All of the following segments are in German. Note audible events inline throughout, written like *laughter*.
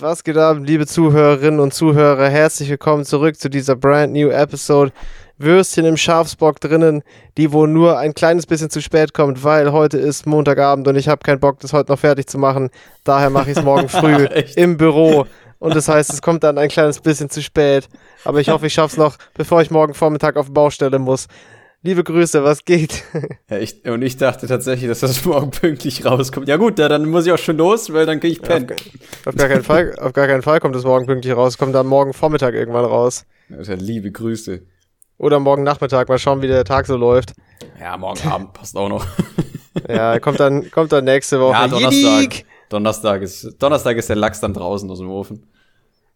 Was geht ab, liebe Zuhörerinnen und Zuhörer? Herzlich willkommen zurück zu dieser brand new Episode. Würstchen im Schafsbock drinnen, die wohl nur ein kleines bisschen zu spät kommt, weil heute ist Montagabend und ich habe keinen Bock, das heute noch fertig zu machen. Daher mache ich es morgen *laughs* früh im Büro. Und das heißt, es kommt dann ein kleines bisschen zu spät. Aber ich hoffe, ich schaffe es noch, bevor ich morgen Vormittag auf die Baustelle muss. Liebe Grüße, was geht? *laughs* Ja, ich, und ich dachte tatsächlich, dass das *laughs* morgen pünktlich rauskommt. Ja gut, ja, dann muss ich auch schon los, weil dann kriege ich pennen. Auf, auf, gar keinen Fall, auf gar keinen Fall kommt es morgen pünktlich raus. Kommt dann morgen Vormittag irgendwann raus. Das ist ja liebe Grüße. Oder morgen Nachmittag, mal schauen, wie der Tag so läuft. Ja, morgen Abend passt auch noch. *laughs* ja, kommt dann, kommt dann nächste Woche. Ja, Donnerstag. Donnerstag ist, Donnerstag ist der Lachs dann draußen aus dem Ofen.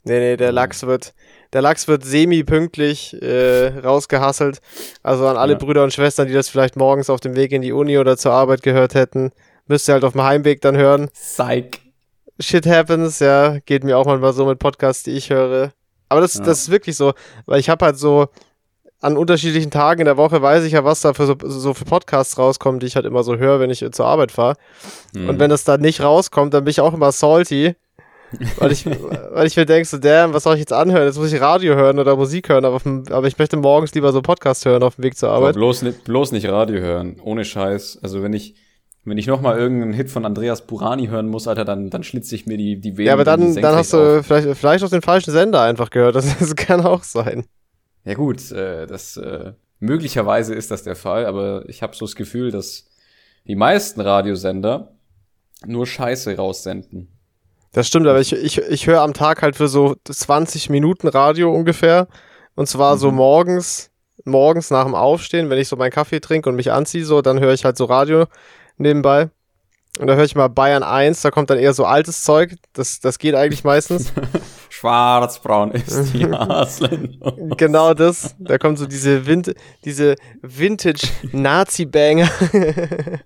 Nee, nee, der Lachs wird, der Lachs wird semi-pünktlich äh, rausgehasselt. Also an alle ja. Brüder und Schwestern, die das vielleicht morgens auf dem Weg in die Uni oder zur Arbeit gehört hätten, müsst ihr halt auf dem Heimweg dann hören. Psych. Shit happens, ja, geht mir auch manchmal so mit Podcasts, die ich höre. Aber das, ja. das ist wirklich so, weil ich habe halt so an unterschiedlichen Tagen in der Woche weiß ich ja, was da für so, so für Podcasts rauskommen, die ich halt immer so höre, wenn ich zur Arbeit fahre. Mhm. Und wenn das da nicht rauskommt, dann bin ich auch immer salty, weil ich, weil ich mir denke, so, damn, was soll ich jetzt anhören? Jetzt muss ich Radio hören oder Musik hören, aber, dem, aber ich möchte morgens lieber so Podcast hören auf dem Weg zur Arbeit. bloß, nicht, bloß nicht Radio hören, ohne Scheiß. Also wenn ich, wenn ich nochmal irgendeinen Hit von Andreas Burani hören muss, Alter, dann, dann schlitze ich mir die, die Venen. Ja, aber dann, dann hast du vielleicht, vielleicht auch den falschen Sender einfach gehört. Das, das kann auch sein. Ja gut, äh, das äh, möglicherweise ist das der Fall, aber ich habe so das Gefühl, dass die meisten Radiosender nur Scheiße raussenden. Das stimmt, aber ich, ich, ich höre am Tag halt für so 20 Minuten Radio ungefähr. Und zwar mhm. so morgens, morgens nach dem Aufstehen, wenn ich so meinen Kaffee trinke und mich anziehe, so, dann höre ich halt so Radio nebenbei. Und da höre ich mal Bayern 1, da kommt dann eher so altes Zeug. Das, das geht eigentlich meistens. *laughs* Schwarzbraun ist die *laughs* Hasländer. genau das. Da kommt so diese, Vin diese Vintage-Nazi-Banger. *laughs*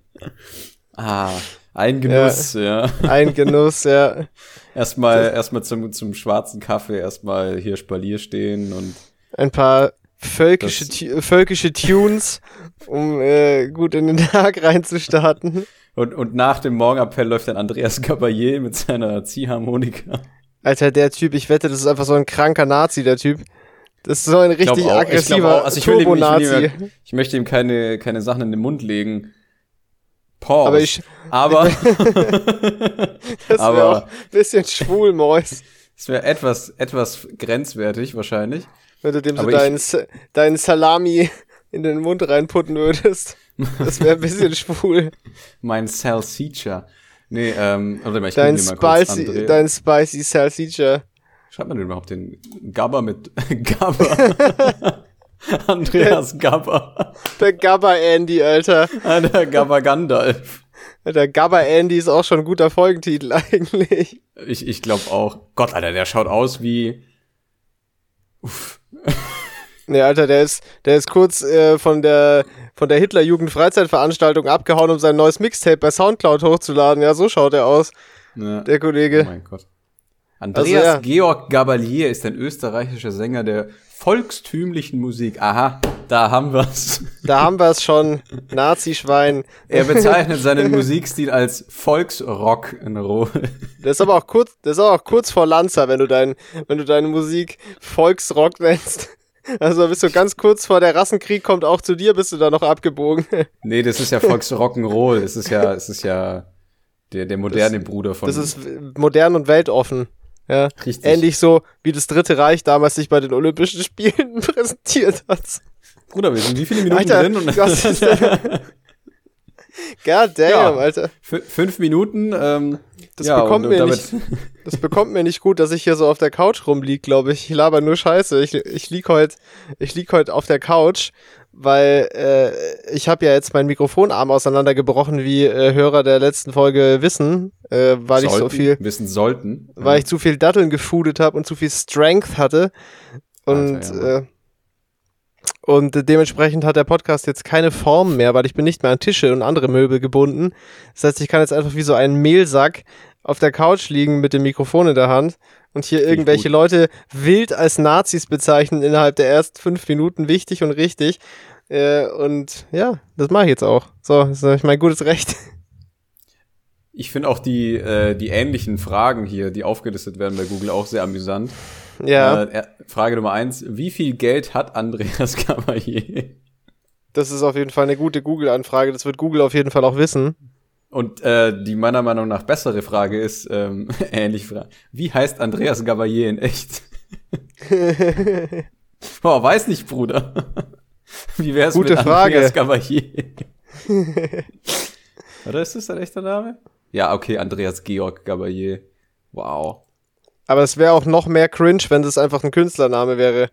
ah, ein Genuss, ja. ja. Ein Genuss, ja. *laughs* erstmal, erstmal zum, zum schwarzen Kaffee, erstmal hier Spalier stehen und. Ein paar völkische, völkische Tunes, um äh, gut in den Tag reinzustarten. Und, und nach dem Morgenappell läuft dann Andreas Caballé mit seiner Ziehharmonika. Alter, der Typ, ich wette, das ist einfach so ein kranker Nazi, der Typ. Das ist so ein richtig aggressiver also ich, will ihm, ich, will ihm, ich möchte ihm keine, keine Sachen in den Mund legen. Pause. Aber ich. Aber. *laughs* das wäre *laughs* auch ein bisschen schwul, Mois. *laughs* Das wäre etwas, etwas grenzwertig wahrscheinlich. Wenn du dem so deinen, deinen Salami in den Mund reinputten würdest. Das wäre ein bisschen schwul. Mein Salsiccia. Nee, ähm, warte mal, ich dein Spicy, mal kurz, Dein Spicy Salsiccia. Schreibt man denn überhaupt den Gabber mit Gabber? *laughs* Andreas Gabber. Der Gabber Andy, Alter. *laughs* Ah, der Gabber Gandalf. Der Gabber Andy ist auch schon ein guter Folgentitel *laughs* eigentlich. Ich, ich glaube auch. Gott, Alter, der schaut aus wie. Uff. Nee, Alter, der ist, der ist kurz äh, von der von der Hitler-Jugend-Freizeitveranstaltung abgehauen, um sein neues Mixtape bei Soundcloud hochzuladen. Ja, so schaut er aus. Ja. Der Kollege. Oh mein Gott. Andreas also, ja. Georg Gabalier ist ein österreichischer Sänger der volkstümlichen Musik. Aha, da haben wir's. Da haben wir's schon. Nazi-Schwein. Er bezeichnet seinen Musikstil als Volksrock in Roll. Das ist aber auch kurz, das ist auch kurz vor Lanza, wenn du dein, wenn du deine Musik Volksrock nennst. Also bist du ganz kurz vor der Rassenkrieg kommt auch zu dir, bist du da noch abgebogen? Nee, das ist ja Volksrock'n'Roll. Es ist ja, es ist ja der, der moderne das, Bruder von. Das ist modern und weltoffen. Ja, Richtig. Ähnlich so, wie das Dritte Reich damals sich bei den Olympischen Spielen *laughs* präsentiert hat. Bruder, wir sind wie viele Minuten Alter, drin? Und *laughs* God damn, ja, Alter. Fünf Minuten. Ähm, das, ja, bekommt mir nicht, das bekommt mir nicht gut, dass ich hier so auf der Couch rumlieg, glaube ich. Ich laber nur Scheiße. Ich, ich lieg heute ich lieg heut auf der Couch, weil äh, ich habe ja jetzt meinen Mikrofonarm auseinandergebrochen, wie äh, Hörer der letzten Folge wissen, äh, weil sollten, ich so viel wissen sollten, weil ja. ich zu viel Datteln gefoodet habe und zu viel Strength hatte und Alter, ja, äh, und dementsprechend hat der Podcast jetzt keine Form mehr, weil ich bin nicht mehr an Tische und andere Möbel gebunden. Das heißt, ich kann jetzt einfach wie so ein Mehlsack auf der Couch liegen mit dem Mikrofon in der Hand und hier irgendwelche Leute wild als Nazis bezeichnen innerhalb der ersten fünf Minuten wichtig und richtig. Äh, und ja, das mache ich jetzt auch. So, das ist mein gutes Recht. Ich finde auch die, äh, die ähnlichen Fragen hier, die aufgelistet werden bei Google, auch sehr amüsant. Ja. Äh, Frage Nummer eins. Wie viel Geld hat Andreas *laughs* Cavalier? Das ist auf jeden Fall eine gute Google-Anfrage. Das wird Google auf jeden Fall auch wissen. Und äh, die meiner Meinung nach bessere Frage ist, ähm, *laughs* ähnlich Frage. Wie heißt Andreas Gabalier in echt? *laughs* Boah, weiß nicht, Bruder. *laughs* Wie wär's Gute mit Frage. Andreas? Oder ist das dein echter Name? Ja, okay, Andreas Georg Gabalier. Wow. Aber es wäre auch noch mehr cringe, wenn das einfach ein Künstlername wäre.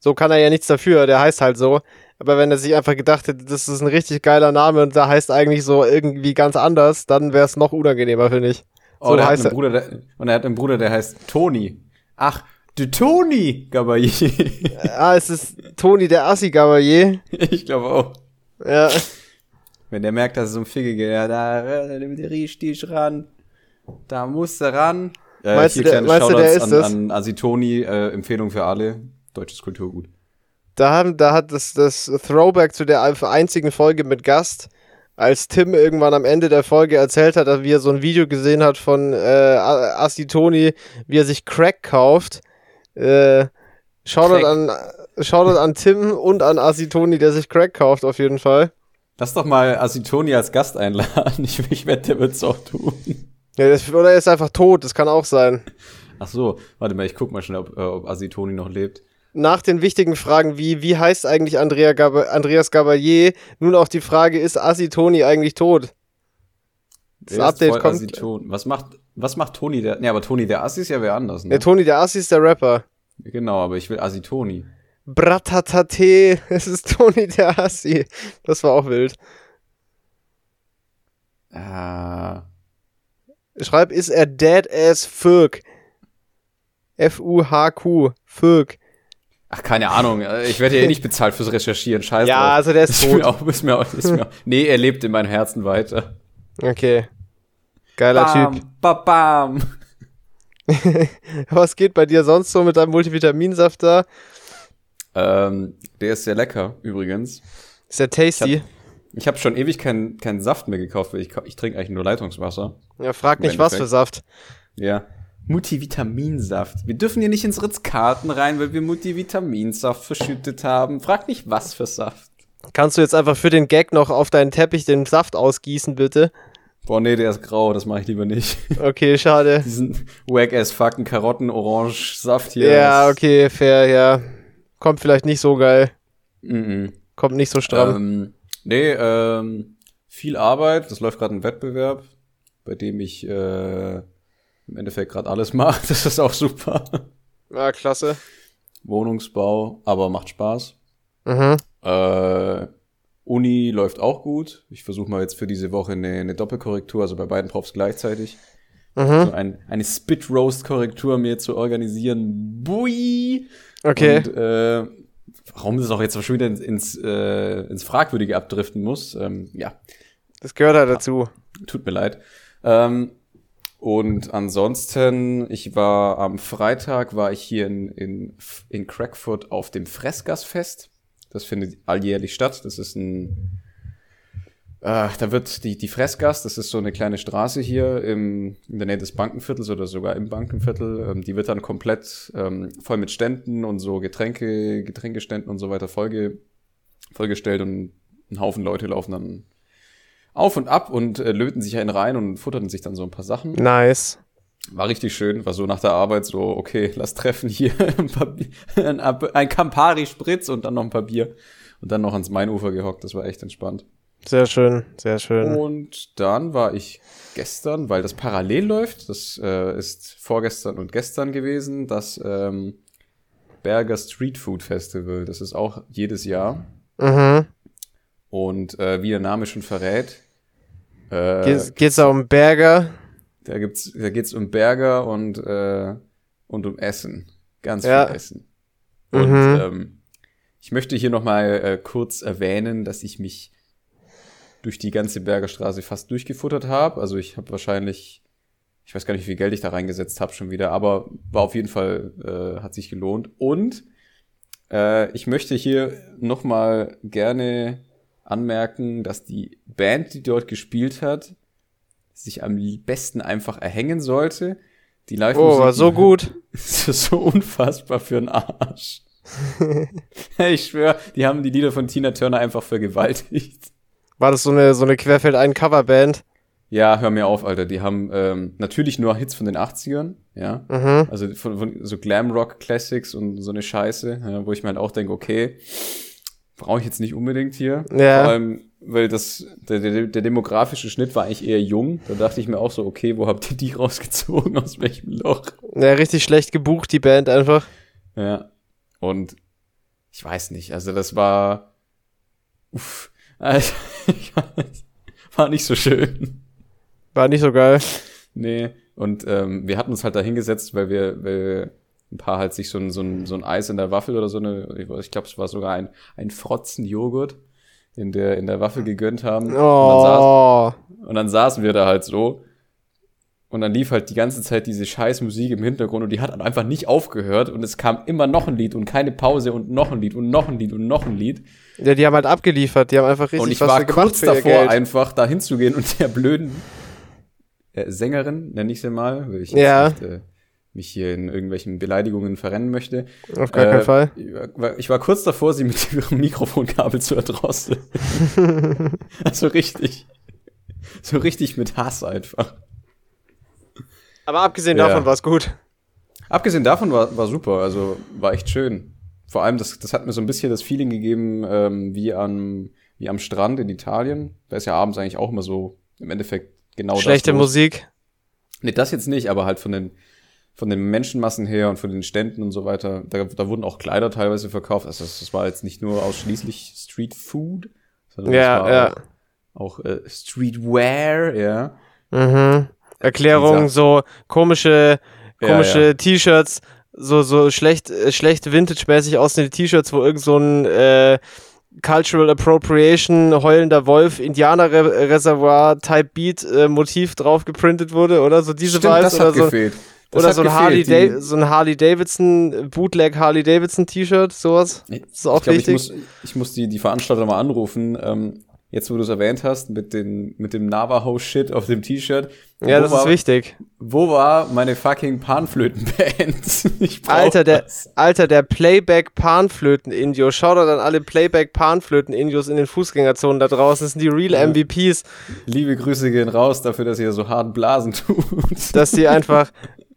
So kann er ja nichts dafür, der heißt halt so. Aber wenn er sich einfach gedacht hätte, das ist ein richtig geiler Name und der heißt eigentlich so irgendwie ganz anders, dann wäre es noch unangenehmer, finde ich. Oh, So der hat heißt einen er. Bruder, der, und er hat einen Bruder, der heißt Toni. Ach, du Toni Gabalier. *laughs* Ah, es ist Toni der Assi Gabalier. *laughs* ich glaube auch. Ja. Wenn der merkt, dass es um Ficke geht, ja, da äh, nimm dir richtig ran. Da musst du ran. Äh, Meinst hier du, der- kleine meinst du, der ist an, das? an Asitoni, äh, Empfehlung für alle. Deutsches Kulturgut. Da, haben, da hat das, das Throwback zu der einzigen Folge mit Gast, als Tim irgendwann am Ende der Folge erzählt hat, dass wie er so ein Video gesehen hat von äh, A- Assi Toni, wie er sich Crack kauft. Äh, Shoutout an, Shoutout an Tim und an Assi Toni, der sich Crack kauft, auf jeden Fall. Lass doch mal Asitoni als Gast einladen. *laughs* Ich, ich wette, der wird's auch tun. Ja, das, oder er ist einfach tot, das kann auch sein. Ach so, warte mal, ich guck mal schnell, ob, äh, ob Asitoni noch lebt. Nach den wichtigen Fragen wie, wie heißt eigentlich Andrea Gab Andreas Gabalier, nun auch die Frage, ist Assi Toni eigentlich tot? Das ist Update kommt. Was macht, was macht Toni der? Ne, aber Toni der Assi ist ja wer anders, ne? Der Toni der Assi ist der Rapper. genau, aber ich will Asitoni. Bratatate, *laughs* es ist Toni der Assi. Das war auch wild. Ah. Schreib, ist er dead as fuck? F-U-H-Q, fuck. Ach, keine Ahnung. Ich werde ja eh nicht bezahlt fürs Recherchieren. Scheiße. Ja, also der ist ist mir tot. auch, ist mir auch, ist mir auch. Nee, er lebt in meinem Herzen weiter. Okay. Geiler Typ. Bam, bam. *laughs* Was geht bei dir sonst so mit deinem Multivitaminsaft da? Ähm, der ist sehr lecker, übrigens. Ist der tasty? Ich habe schon ewig keinen keinen Saft mehr gekauft, weil ich, ich trinke eigentlich nur Leitungswasser. Ja, frag nicht, was für. Saft. Ja. Multivitaminsaft. Wir dürfen hier nicht ins Ritz-Karten rein, weil wir Multivitaminsaft verschüttet haben. Frag nicht, was für Saft. Kannst du jetzt einfach für den Gag noch auf deinen Teppich den Saft ausgießen, bitte? Boah, nee, der ist grau, das mache ich lieber nicht. Okay, schade. *laughs* Diesen wack-ass fucking Karotten-Orange-Saft hier. Ja, okay, fair, ja. Kommt vielleicht nicht so geil. Mhm. Kommt nicht so stramm. Ähm, nee, ähm, viel Arbeit. Das läuft gerade ein Wettbewerb, bei dem ich äh, im Endeffekt gerade alles *laughs* mache. Das ist auch super. Ja, klasse. Wohnungsbau, aber macht Spaß. Mhm. Äh, Uni läuft auch gut. Ich versuche mal jetzt für diese Woche eine, eine Doppelkorrektur, also bei beiden Profs gleichzeitig. Mhm. So ein, eine Spit-Roast-Korrektur mir zu organisieren. Bui! Okay. Und äh, warum es auch jetzt schon wieder ins, ins, äh, ins Fragwürdige abdriften muss, ähm, ja, Das gehört halt dazu. tut mir leid. Ähm, und ansonsten, ich war am Freitag, war ich hier in, in, in Crackford auf dem Fressgasfest. Das findet alljährlich statt. Das ist ein, äh, da wird die, die Fressgas, das ist so eine kleine Straße hier im, in der Nähe des Bankenviertels oder sogar im Bankenviertel. Ähm, die wird dann komplett ähm, voll mit Ständen und so Getränke, Getränkeständen und so weiter vollge, vollgestellt und ein Haufen Leute laufen dann auf und ab und äh, löten sich einen rein und futterten sich dann so ein paar Sachen. Nice. War richtig schön, war so nach der Arbeit so, okay, lass treffen hier *laughs* ein, paar Bier, ein, ein Campari-Spritz und dann noch ein paar Bier und dann noch ans Mainufer gehockt, das war echt entspannt. Sehr schön, sehr schön. Und dann war ich gestern, weil das parallel läuft, das äh, ist vorgestern und gestern gewesen, das ähm, Berger Street Food Festival, das ist auch jedes Jahr Mhm. und äh, wie der Name schon verrät, äh, Geht's, geht's da um Berger? Da gibt's, da geht's um Burger und äh, und um Essen, ganz Ja. viel Essen. Und Mhm. ähm, ich möchte hier noch mal äh, kurz erwähnen, dass ich mich durch die ganze Bergerstraße fast durchgefuttert habe. Also ich habe wahrscheinlich, ich weiß gar nicht, wie viel Geld ich da reingesetzt habe schon wieder, aber war auf jeden Fall äh, hat sich gelohnt. Und äh, ich möchte hier noch mal gerne anmerken, dass die Band, die dort gespielt hat, sich am besten einfach erhängen sollte. Die Live-Musik. Oh, war so *laughs* gut. Ist so unfassbar für einen Arsch. *laughs* ich schwöre, die haben die Lieder von Tina Turner einfach vergewaltigt. War das so eine, so eine Querfeld-Ein-Coverband? Ja, hör mir auf, Alter. Die haben ähm, natürlich nur Hits von den 80ern, ja. Mhm. Also von, von so Glam-Rock-Classics und so eine Scheiße, ja, wo ich mir halt auch denke, okay, brauche ich jetzt nicht unbedingt hier. Ja. Vor allem, weil das, der, der, der demografische Schnitt war eigentlich eher jung. Da dachte ich mir auch so, okay, wo habt ihr die *laughs* rausgezogen? Aus welchem Loch? Ja, richtig schlecht gebucht, die Band einfach. Ja. Und ich weiß nicht, also das war. Uff, *laughs* also, war nicht so schön. War nicht so geil. Nee, und ähm, wir hatten uns halt da hingesetzt, weil wir, weil ein paar halt sich so ein, so ein, so ein Eis in der Waffel oder so eine, ich glaube, es war sogar ein, ein Frotzen Joghurt in der, in der Waffel gegönnt haben. Oh. Und, dann saß, und dann saßen wir da halt so. Und dann lief halt die ganze Zeit diese scheiß Musik im Hintergrund und die hat einfach nicht aufgehört und es kam immer noch ein Lied und keine Pause und noch ein Lied und noch ein Lied und noch ein Lied. Ja, die haben halt abgeliefert, die haben einfach richtig Und ich was war kurz davor, einfach da hinzugehen und der blöden äh, Sängerin, nenne ich sie mal, weil ich ja. nicht, äh, mich hier in irgendwelchen Beleidigungen verrennen möchte. Auf gar äh, keinen Fall. Ich war, ich war, kurz davor, sie mit ihrem *laughs* Mikrofonkabel zu erdrosseln. *laughs* also richtig. So richtig mit Hass einfach. Aber abgesehen ja. davon war es gut. Abgesehen davon war, war super, also war echt schön. Vor allem, das, das hat mir so ein bisschen das Feeling gegeben, ähm, wie, an, wie am Strand in Italien. Da ist ja abends eigentlich auch immer so im Endeffekt genau Schlechte das Musik? Nee, das jetzt nicht, aber halt von den, von den Menschenmassen her und von den Ständen und so weiter. Da, da wurden auch Kleider teilweise verkauft. Also das, das war jetzt nicht nur ausschließlich Street Food, sondern ja, war ja. auch, auch äh, Streetwear, ja. Mhm. Erklärung, so komische, komische ja, ja. T-Shirts, so, so schlecht, äh, schlecht Vintage-mäßig aussehende T-Shirts, wo irgend so ein, äh, Cultural Appropriation, heulender Wolf, Indianerreservoir Type Beat äh, Motiv drauf geprintet wurde, oder so diese Stimmt, Vibes oder so. Gefehlt. Das oder so ein, Harley da so ein Harley Davidson, Bootleg Harley Davidson T-Shirt, sowas. Das ist auch ich glaub, wichtig. Ich muss, ich muss die, die Veranstalter mal anrufen. Ähm, jetzt wo du es erwähnt hast, mit, den, mit dem Navajo-Shit auf dem T-Shirt. Ja, das war, ist wichtig. Wo war meine fucking Panflöten-Band? *laughs* Alter, der, Alter, der Playback-Panflöten-Indio. Schau doch an alle Playback-Panflöten-Indios in den Fußgängerzonen da draußen. Das sind die real ja. MVPs. Liebe Grüße gehen raus dafür, dass ihr so hart Blasen tut. Dass die *laughs* einfach,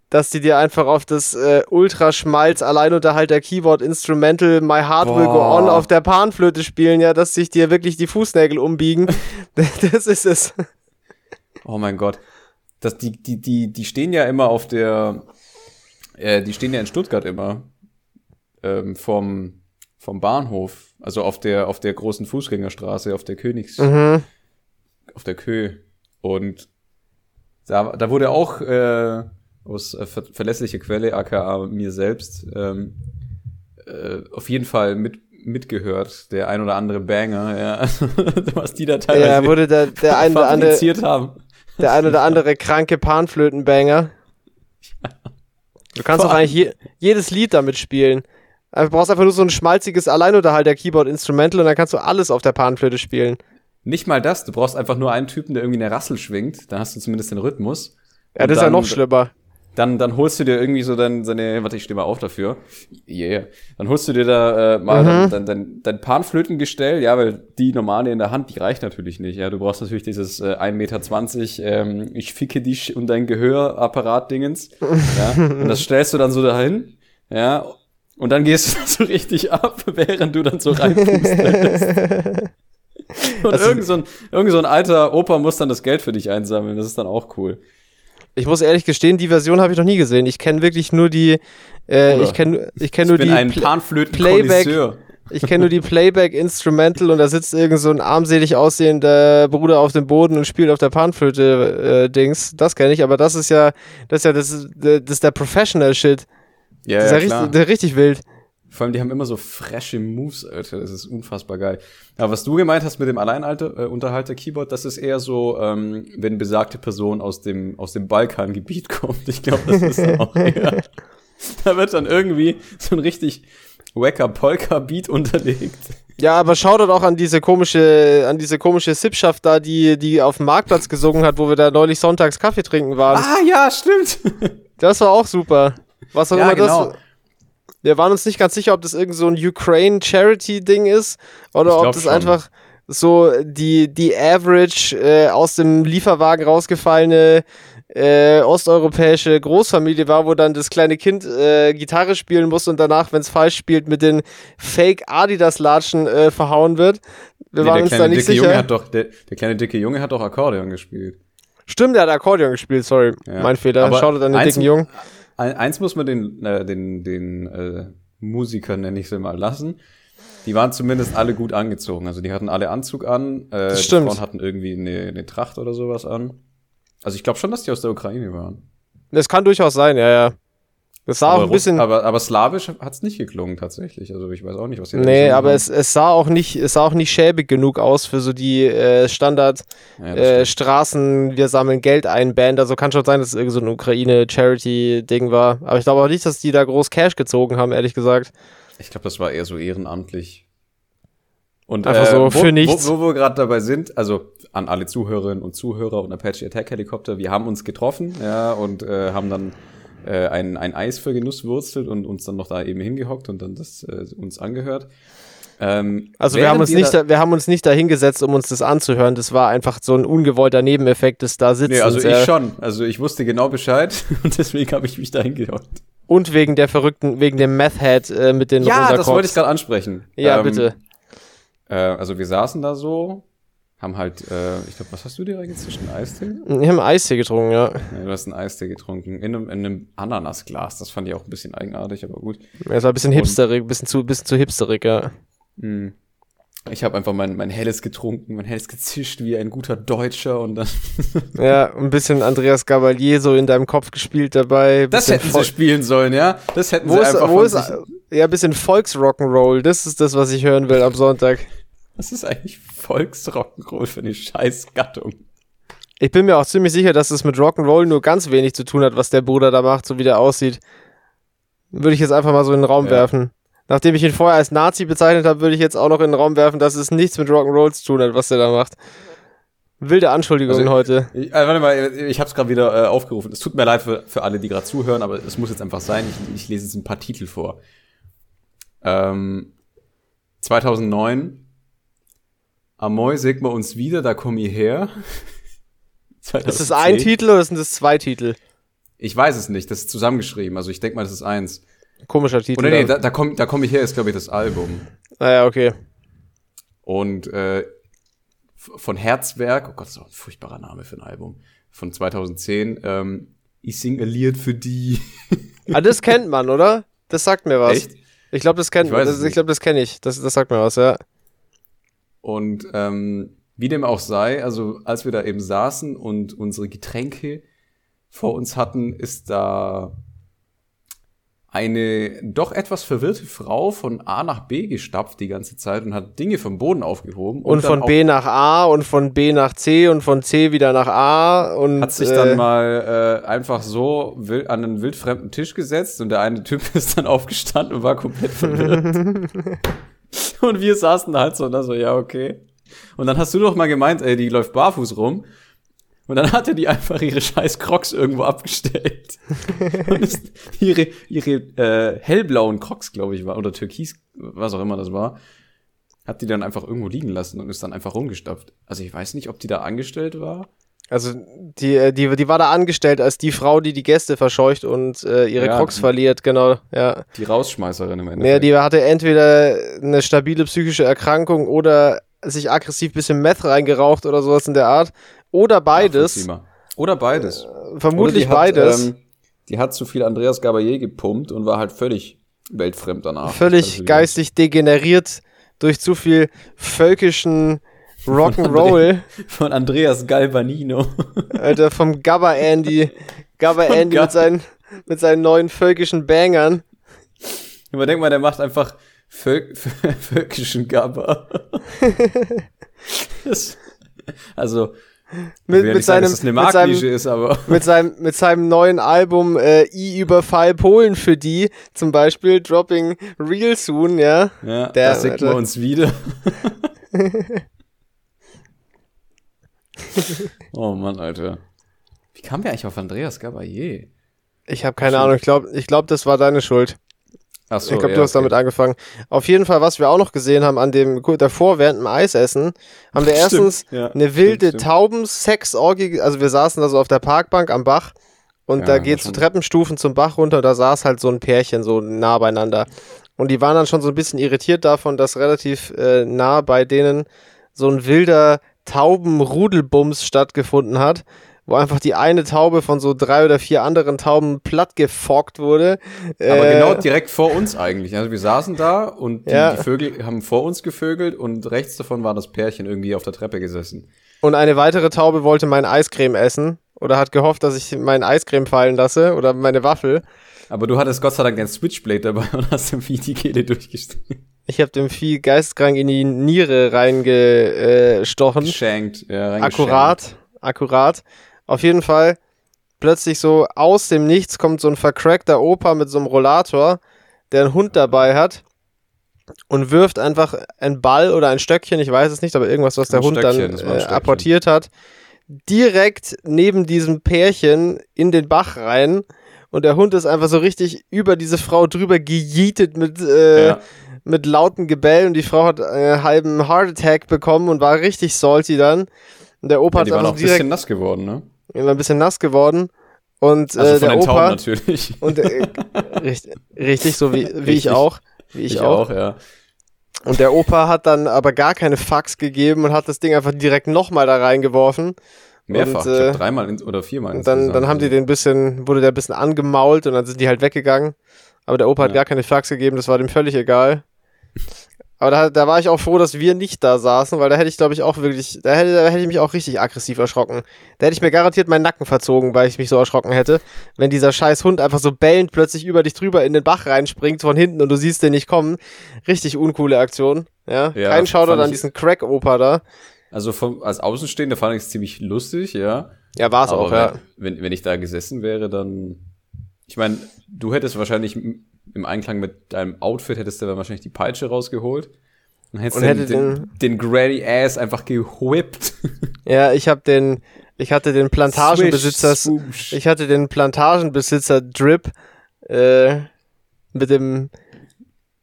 dass die dir einfach auf das äh, Ultraschmalz Alleinunterhalter Keyboard Instrumental My Heart Boah. Will Go On auf der Panflöte spielen, ja, dass sich dir wirklich die Fußnägel umbiegen. *laughs* das ist es. Oh mein Gott. Das, die, die, die, die stehen ja immer auf der, äh, die stehen ja in Stuttgart immer ähm, vom, vom Bahnhof, also auf der, auf der großen Fußgängerstraße, auf der Königs, mhm. auf der Kö. Und da, da wurde auch äh, aus äh, ver verlässliche Quelle, aka mir selbst, ähm, äh, auf jeden Fall mit mitgehört, der ein oder andere Banger, ja, *laughs* was die da teilweise ja, wurde der, der ein oder andere, haben. Der ein oder andere kranke Panflötenbanger. Ja. Du kannst doch eigentlich je, jedes Lied damit spielen. Du brauchst einfach nur so ein schmalziges Alleinunterhalter Keyboard Instrumental und dann kannst du alles auf der Panflöte spielen. Nicht mal das, du brauchst einfach nur einen Typen, der irgendwie eine Rassel schwingt, dann hast du zumindest den Rhythmus. Ja, das ist ja noch schlimmer dann, dann holst du dir irgendwie so dann seine, warte, ich stehe mal auf dafür. Yeah. Dann holst du dir da äh, mal mhm. dein, dein, dein Panflötengestell, ja, weil die normale in der Hand, die reicht natürlich nicht. Ja, du brauchst natürlich dieses äh, 1,20 Meter, ähm, ich ficke dich und dein Gehörapparat-Dingens. ja, und das stellst du dann so dahin, ja, und dann gehst du *laughs* so richtig ab, während du dann so reinpustest. *laughs* Und also, irgend, so ein, irgend so ein alter Opa muss dann das Geld für dich einsammeln. Das ist dann auch cool. Ich muss ehrlich gestehen, die Version habe ich noch nie gesehen. Ich kenne wirklich nur die, äh, ich kenne ich kenn nur bin die ein Pl Playback. Ich kenne nur die Playback Instrumental und da sitzt irgend so ein armselig aussehender Bruder auf dem Boden und spielt auf der Panflöte äh, Dings. Das kenne ich, aber das ist ja, das ist ja, das ist, das ist der Professional Shit. Ja, das ist ja, ja richtig, der richtig wild. Vor allem, die haben immer so frische Moves, Alter. Das ist unfassbar geil. Aber was du gemeint hast mit dem Alleinunterhalter-Keyboard, das ist eher so, ähm, wenn besagte Person aus dem, aus dem Balkangebiet *laughs* kommt. Ich glaube, das ist auch eher. *laughs* da wird dann irgendwie so ein richtig wacker Polka-Beat unterlegt. Ja, aber schaut doch auch an diese komische, an diese komische Sippschaft da, die, die auf dem Marktplatz gesungen hat, wo wir da neulich sonntags Kaffee trinken waren. Ah, ja, stimmt. *laughs* Das war auch super. Was auch Ja, immer genau. das. Wir waren uns nicht ganz sicher, ob das irgend so ein Ukraine Charity Ding ist oder ob das schon. einfach so die, die average äh, aus dem Lieferwagen rausgefallene äh, osteuropäische Großfamilie war, wo dann das kleine Kind äh, Gitarre spielen muss und danach, wenn es falsch spielt, mit den Fake Adidas-Latschen äh, verhauen wird. Wir Nee, waren uns kleine da nicht dicke Junge sicher. hat doch, der, der kleine dicke Junge hat doch Akkordeon gespielt. Stimmt, der hat Akkordeon gespielt, sorry. Ja. Mein Fehler. Schaut an den dicken Jungen. Ein, eins muss man den, äh, den, den äh, Musikern, nenne ich sie mal, lassen. Die waren zumindest alle gut angezogen. Also die hatten alle Anzug an. Äh, Das die stimmt. Frauen hatten irgendwie eine, eine Tracht oder sowas an. Also ich glaube schon, dass die aus der Ukraine waren. Das kann durchaus sein, ja, ja. Das sah auch aber, ein bisschen. Aber, aber slawisch hat's nicht geklungen tatsächlich. Also ich weiß auch nicht, was die Nee, aber haben. es, es sah auch nicht, es sah auch nicht schäbig genug aus für so die äh, Standard Ja, äh. Straßen, wir sammeln Geld ein Band. Also kann schon sein, dass es irgend so ein Ukraine-Charity-Ding war. Aber ich glaube auch nicht, dass die da groß Cash gezogen haben, ehrlich gesagt. Ich glaube, das war eher so ehrenamtlich. Und Einfach so wo, für nichts. Wo, wo wir gerade dabei sind, also an alle Zuhörerinnen und Zuhörer und Apache Attack Helikopter, wir haben uns getroffen, ja, und äh, haben dann äh, ein, ein Eis für Genuss wurzelt und uns dann noch da eben hingehockt und dann das äh, uns angehört. Ähm, Also wir haben uns nicht, da, wir haben uns nicht da hingesetzt, um uns das anzuhören. Das war einfach so ein ungewollter Nebeneffekt des da sitzens. Nee, also äh, ich schon. Also ich wusste genau Bescheid *laughs* und deswegen habe ich mich da hingehockt. Und wegen der verrückten, wegen dem Meth Head äh, mit den Ja, das wollte ich gerade ansprechen. Ja, Ähm, bitte. Äh, also wir saßen da so, haben halt, äh, ich glaube, was hast du dir reingezischt? Ein Eistee? Wir haben Eistee getrunken, ja. Ja, du hast einen Eistee getrunken. In einem, in einem Ananasglas. Das fand ich auch ein bisschen eigenartig, aber gut. Es war ein bisschen hipsterig, bisschen zu, bisschen zu hipsterig, ja. Hm. Ich habe einfach mein, mein Helles getrunken, mein Helles gezischt wie ein guter Deutscher und dann. *laughs* Ja, ein bisschen Andreas Gabalier so in deinem Kopf gespielt dabei. Das hätten Vol- sie spielen sollen, ja? Das hätten Wo sie ist, einfach wo ist, ja, ein bisschen Volksrock'n'Roll, das ist das, was ich hören will am Sonntag. Das ist eigentlich Volksrock'n'Roll für eine Scheißgattung. Ich bin mir auch ziemlich sicher, dass es mit Rock'n'Roll nur ganz wenig zu tun hat, was der Bruder da macht, so wie der aussieht. Würde ich jetzt einfach mal so in den Raum Ja. werfen. Nachdem ich ihn vorher als Nazi bezeichnet habe, würde ich jetzt auch noch in den Raum werfen, dass es nichts mit Rock'n'Roll zu tun hat, was der da macht. Wilde Anschuldigungen Also- heute. Ich, äh, warte mal, ich habe es gerade wieder äh, aufgerufen. Es tut mir leid für, für alle, die gerade zuhören, aber es muss jetzt einfach sein. Ich, ich lese jetzt ein paar Titel vor. Ähm, 2009. Amoy, sag mal uns wieder, da komm ich her. *laughs* Ist das 2010. ein Titel oder sind das zwei Titel? Ich weiß es nicht, das ist zusammengeschrieben. Also ich denke mal, das ist eins. Komischer Titel. Oder nee, dann. da, da komm, da komm ich her, ist glaube ich das Album. naja, okay. Und äh, von Herzwerk, oh Gott, das ist auch ein furchtbarer Name für ein Album, von 2010, ähm, ich sing a Lied für die. Ah, das kennt man, oder? Das sagt mir was. Echt? Ich glaube, das kennt Ich man. Das, ich glaube, das kenne ich. Das, das sagt mir was, ja. Und ähm, wie dem auch sei, also als wir da eben saßen und unsere Getränke vor uns hatten, ist da eine doch etwas verwirrte Frau von A nach B gestapft die ganze Zeit und hat Dinge vom Boden aufgehoben. Und, dann von B nach A und von B nach C und von C wieder nach A und hat sich äh, dann mal äh, einfach so wild, an einen wildfremden Tisch gesetzt und der eine Typ *laughs* ist dann aufgestanden und war komplett verwirrt. *laughs* *laughs* und wir saßen da halt so und da so, ja, okay. Und dann hast du doch mal gemeint, ey, die läuft barfuß rum. Und dann hatte die einfach ihre scheiß Crocs irgendwo abgestellt. *laughs* und ist ihre, ihre äh, hellblauen Crocs, glaube ich, war, oder Türkis, was auch immer das war, hat die dann einfach irgendwo liegen lassen und ist dann einfach rumgestapft. Also ich weiß nicht, ob die da angestellt war. Also die, äh, die, die war da angestellt als die Frau, die die Gäste verscheucht und äh, ihre Ja, Crocs verliert, genau, ja. Die Rausschmeißerin im Endeffekt. Naja, die hatte entweder eine stabile psychische Erkrankung oder sich aggressiv bisschen Meth reingeraucht oder sowas in der Art. Oder beides. Nachvollziehbar. Oder beides. Vermutlich Oder die beides. Hat, ähm, die hat zu viel Andreas Gabayé gepumpt und war halt völlig weltfremd danach. Völlig dir- geistig degeneriert durch zu viel völkischen Rock'n'Roll. Von Andreas Galvanino. Alter, vom Gabba Andy. Gabba Von Andy Gab- mit seinen, mit seinen neuen völkischen Bangern. Man denkt mal, der macht einfach Völ *laughs* völkischen Gabber. das, also, mit, mit, sagen, seinem, dass das eine mit, seinem, ist, aber mit, seinem, mit seinem neuen Album äh, I überfall Polen für die, zum Beispiel, Dropping Real Soon, ja. ja, Der- da sieht man uns wieder. *laughs* *laughs* oh Mann, Alter. Wie kamen wir eigentlich auf Andreas Gabayé? Ich habe keine Ahnung, ich glaube, ich glaub, das war deine Schuld. Ach so, ich glaube, ja, du hast okay. damit angefangen. Auf jeden Fall, was wir auch noch gesehen haben an dem, gut, davor, während dem Eisessen, haben wir *laughs* Stimmt, erstens ja, eine wilde. Tauben-Sex-Orgie, also wir saßen da so auf der Parkbank am Bach und Ja, da war geht's so Treppenstufen zum Bach runter und da saß halt so ein Pärchen so nah beieinander. Und die waren dann schon so ein bisschen irritiert davon, dass relativ äh, nah bei denen so ein wilder Taubenrudelbums stattgefunden hat, wo einfach die eine Taube von so drei oder vier anderen Tauben plattgefockt wurde. Aber Äh, genau direkt vor uns eigentlich. Also wir saßen da und die, Ja. die Vögel haben vor uns gevögelt und rechts davon war das Pärchen irgendwie auf der Treppe gesessen. Und eine weitere Taube wollte mein Eiscreme essen oder hat gehofft, dass ich mein Eiscreme fallen lasse oder meine Waffel. Aber du hattest Gott sei Dank ein Switchblade dabei *laughs* und hast Vieh die Kehle durchgeschnitten. Ich habe dem Vieh geisteskrank in die Niere reingestochen. Geschenkt. Ja, reingeschenkt. Akkurat, akkurat. Auf jeden Fall, plötzlich so aus dem Nichts kommt so ein vercrackter Opa mit so einem Rollator, der einen Hund dabei hat und wirft einfach einen Ball oder ein Stöckchen, ich weiß es nicht, aber irgendwas, was der Ein Hund Stöckchen, dann äh, apportiert hat, direkt neben diesem Pärchen in den Bach rein. Und der Hund ist einfach so richtig über diese Frau drüber gejietet mit, äh, Ja. Mit lauten Gebell und die Frau hat einen halben Heart Attack bekommen und war richtig salty dann. Und der Opa Ja, hat die waren einfach auch ein direkt bisschen nass geworden, ne? war ein bisschen nass geworden. Und Also äh, von der den Tauben Opa natürlich. *laughs* und äh, richtig, richtig so wie, wie ich Richtig. auch, wie ich, auch. ja. Und der Opa hat dann aber gar keine Fax gegeben und hat das Ding einfach direkt nochmal da reingeworfen. Mehrfach. Und, ich äh, dreimal in, oder viermal Und dann, dann haben die den bisschen, wurde der ein bisschen angemault und dann sind die halt weggegangen. Aber der Opa hat Ja. gar keine Fax gegeben, das war dem völlig egal. Aber da, da war ich auch froh, dass wir nicht da saßen, weil da hätte ich, glaube ich, auch wirklich, da hätte, da hätte ich mich auch richtig aggressiv erschrocken. Da hätte ich mir garantiert meinen Nacken verzogen, weil ich mich so erschrocken hätte, wenn dieser scheiß Hund einfach so bellend plötzlich über dich drüber in den Bach reinspringt von hinten und du siehst den nicht kommen. Richtig uncoole Aktion. Ja, Ja, kein Shoutout an diesen Crack-Opa da. Also vom, als Außenstehender fand ich es ziemlich lustig, ja. Ja, war's Aber auch, ja. wenn, wenn, ich da gesessen wäre, dann. Ich meine, du hättest wahrscheinlich im Einklang mit deinem Outfit hättest du dann wahrscheinlich die Peitsche rausgeholt. Und hättest Und den, hätte den, den Grady Ass einfach gewhippt. *laughs* Ja, ich habe den, ich hatte den Plantagenbesitzer, ich hatte den Plantagenbesitzer Drip äh, mit dem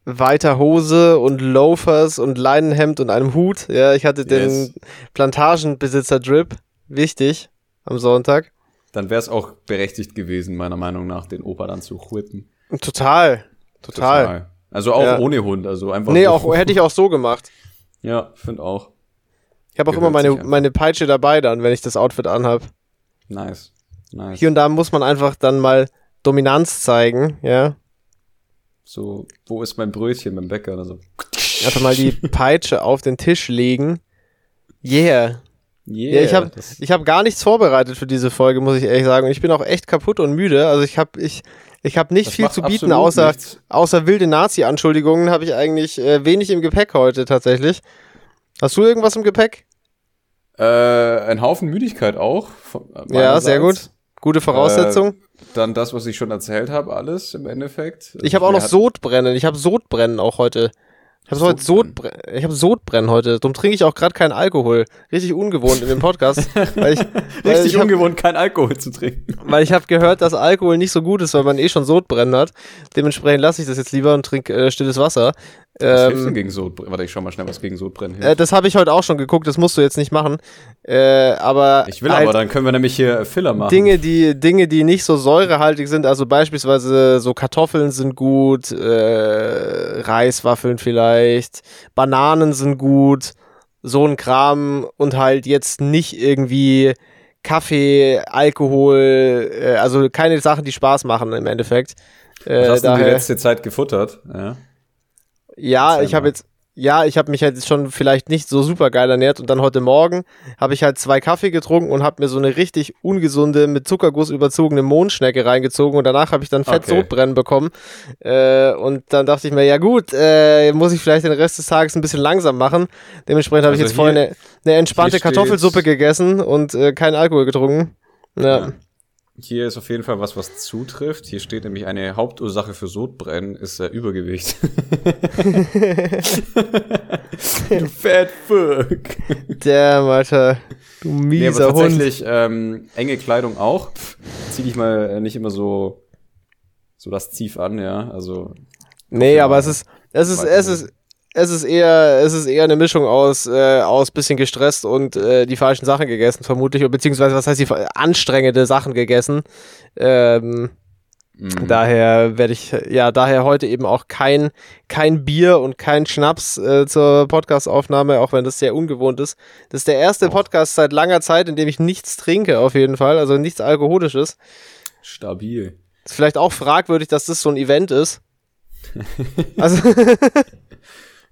weiter Hose und Loafers und Leinenhemd und einem Hut. Ja, ich hatte den Yes. Plantagenbesitzer Drip, wichtig am Sonntag. Dann wäre es auch berechtigt gewesen, meiner Meinung nach, den Opa dann zu whippen. Total, total. Also auch Ja. ohne Hund, also einfach. Nee, so. auch hätte ich auch so gemacht. *laughs* Ja, finde auch. Ich habe auch Gehört immer meine meine Peitsche dabei dann, wenn ich das Outfit anhab. Nice. Nice. Hier und da muss man einfach dann mal Dominanz zeigen, ja. So, wo ist mein Brötchen beim Bäcker oder so? Einfach mal die *laughs* Peitsche auf den Tisch legen. Yeah. Yeah, Ja, ich habe ich hab gar nichts vorbereitet für diese Folge, muss ich ehrlich sagen. Und ich bin auch echt kaputt und müde. Also ich habe ich, ich hab nicht Das viel zu bieten, außer, nichts. außer wilde Nazi-Anschuldigungen habe ich eigentlich äh, wenig im Gepäck heute tatsächlich. Hast du irgendwas im Gepäck? Äh, ein Haufen Müdigkeit auch. Ja, sehr gut. Gute Voraussetzung. Äh, dann das, was ich schon erzählt habe, alles im Endeffekt. ich habe auch Mir noch Sodbrennen. Ich habe Sodbrennen auch heute. Ich habe heute Sodbrennen? Ich habe Sodbrennen heute. Darum trinke ich auch gerade keinen Alkohol. Richtig ungewohnt in dem Podcast. *laughs* weil ich, weil Richtig ich hab, ungewohnt, kein Alkohol zu trinken. Weil ich habe gehört, dass Alkohol nicht so gut ist, weil man eh schon Sodbrennen hat. Dementsprechend lasse ich das jetzt lieber und trinke äh, stilles Wasser. Was hilft denn Ähm, gegen Sodbrennen? Warte, ich schau mal schnell, was gegen Sodbrennen äh, hilft. das habe ich heute auch schon geguckt, das musst du jetzt nicht machen. Äh, aber ich will halt aber, dann können wir nämlich hier Filler machen. Dinge, die Dinge, die nicht so säurehaltig sind, also beispielsweise so Kartoffeln sind gut, äh, Reiswaffeln vielleicht, Bananen sind gut, so ein Kram und halt jetzt nicht irgendwie Kaffee, Alkohol, äh, also keine Sachen, die Spaß machen im Endeffekt. was Äh, hast du die letzte Zeit gefuttert? Ja. Ja, ich habe jetzt, ja, ich habe mich halt schon vielleicht nicht so super geil ernährt und dann heute Morgen habe ich halt zwei Kaffee getrunken und habe mir so eine richtig ungesunde, mit Zuckerguss überzogene Mondschnecke reingezogen und danach habe ich dann fett Okay. Bekommen äh, und dann dachte ich mir, ja gut, äh, muss ich vielleicht den Rest des Tages ein bisschen langsam machen. Dementsprechend habe ich Also jetzt vorhin eine, eine entspannte Kartoffelsuppe gegessen und äh, keinen Alkohol getrunken. Ja. Ja. Hier ist auf jeden Fall was, was zutrifft. Hier steht nämlich eine Hauptursache für Sodbrennen ist äh, Übergewicht. *laughs* du Fat Fuck. Damn, Alter. Du Nee, aber mieser Hund. tatsächlich ähm, enge Kleidung auch. Zieh dich mal äh, nicht immer so so das Zief an, ja. Also Nee, aber es ist, es ist, es ist, es ist eher, es ist eher eine Mischung aus, äh, aus bisschen gestresst und äh, die falschen Sachen gegessen, vermutlich, beziehungsweise, was heißt die anstrengende Sachen gegessen. Ähm, mh. Daher werde ich, ja, daher heute eben auch kein, kein Bier und kein Schnaps äh, zur Podcastaufnahme, auch wenn das sehr ungewohnt ist. Das ist der erste Och. Podcast seit langer Zeit, in dem ich nichts trinke, auf jeden Fall, also nichts Alkoholisches. stabil. Ist vielleicht auch fragwürdig, dass das so ein Event ist. *laughs* Also, *laughs*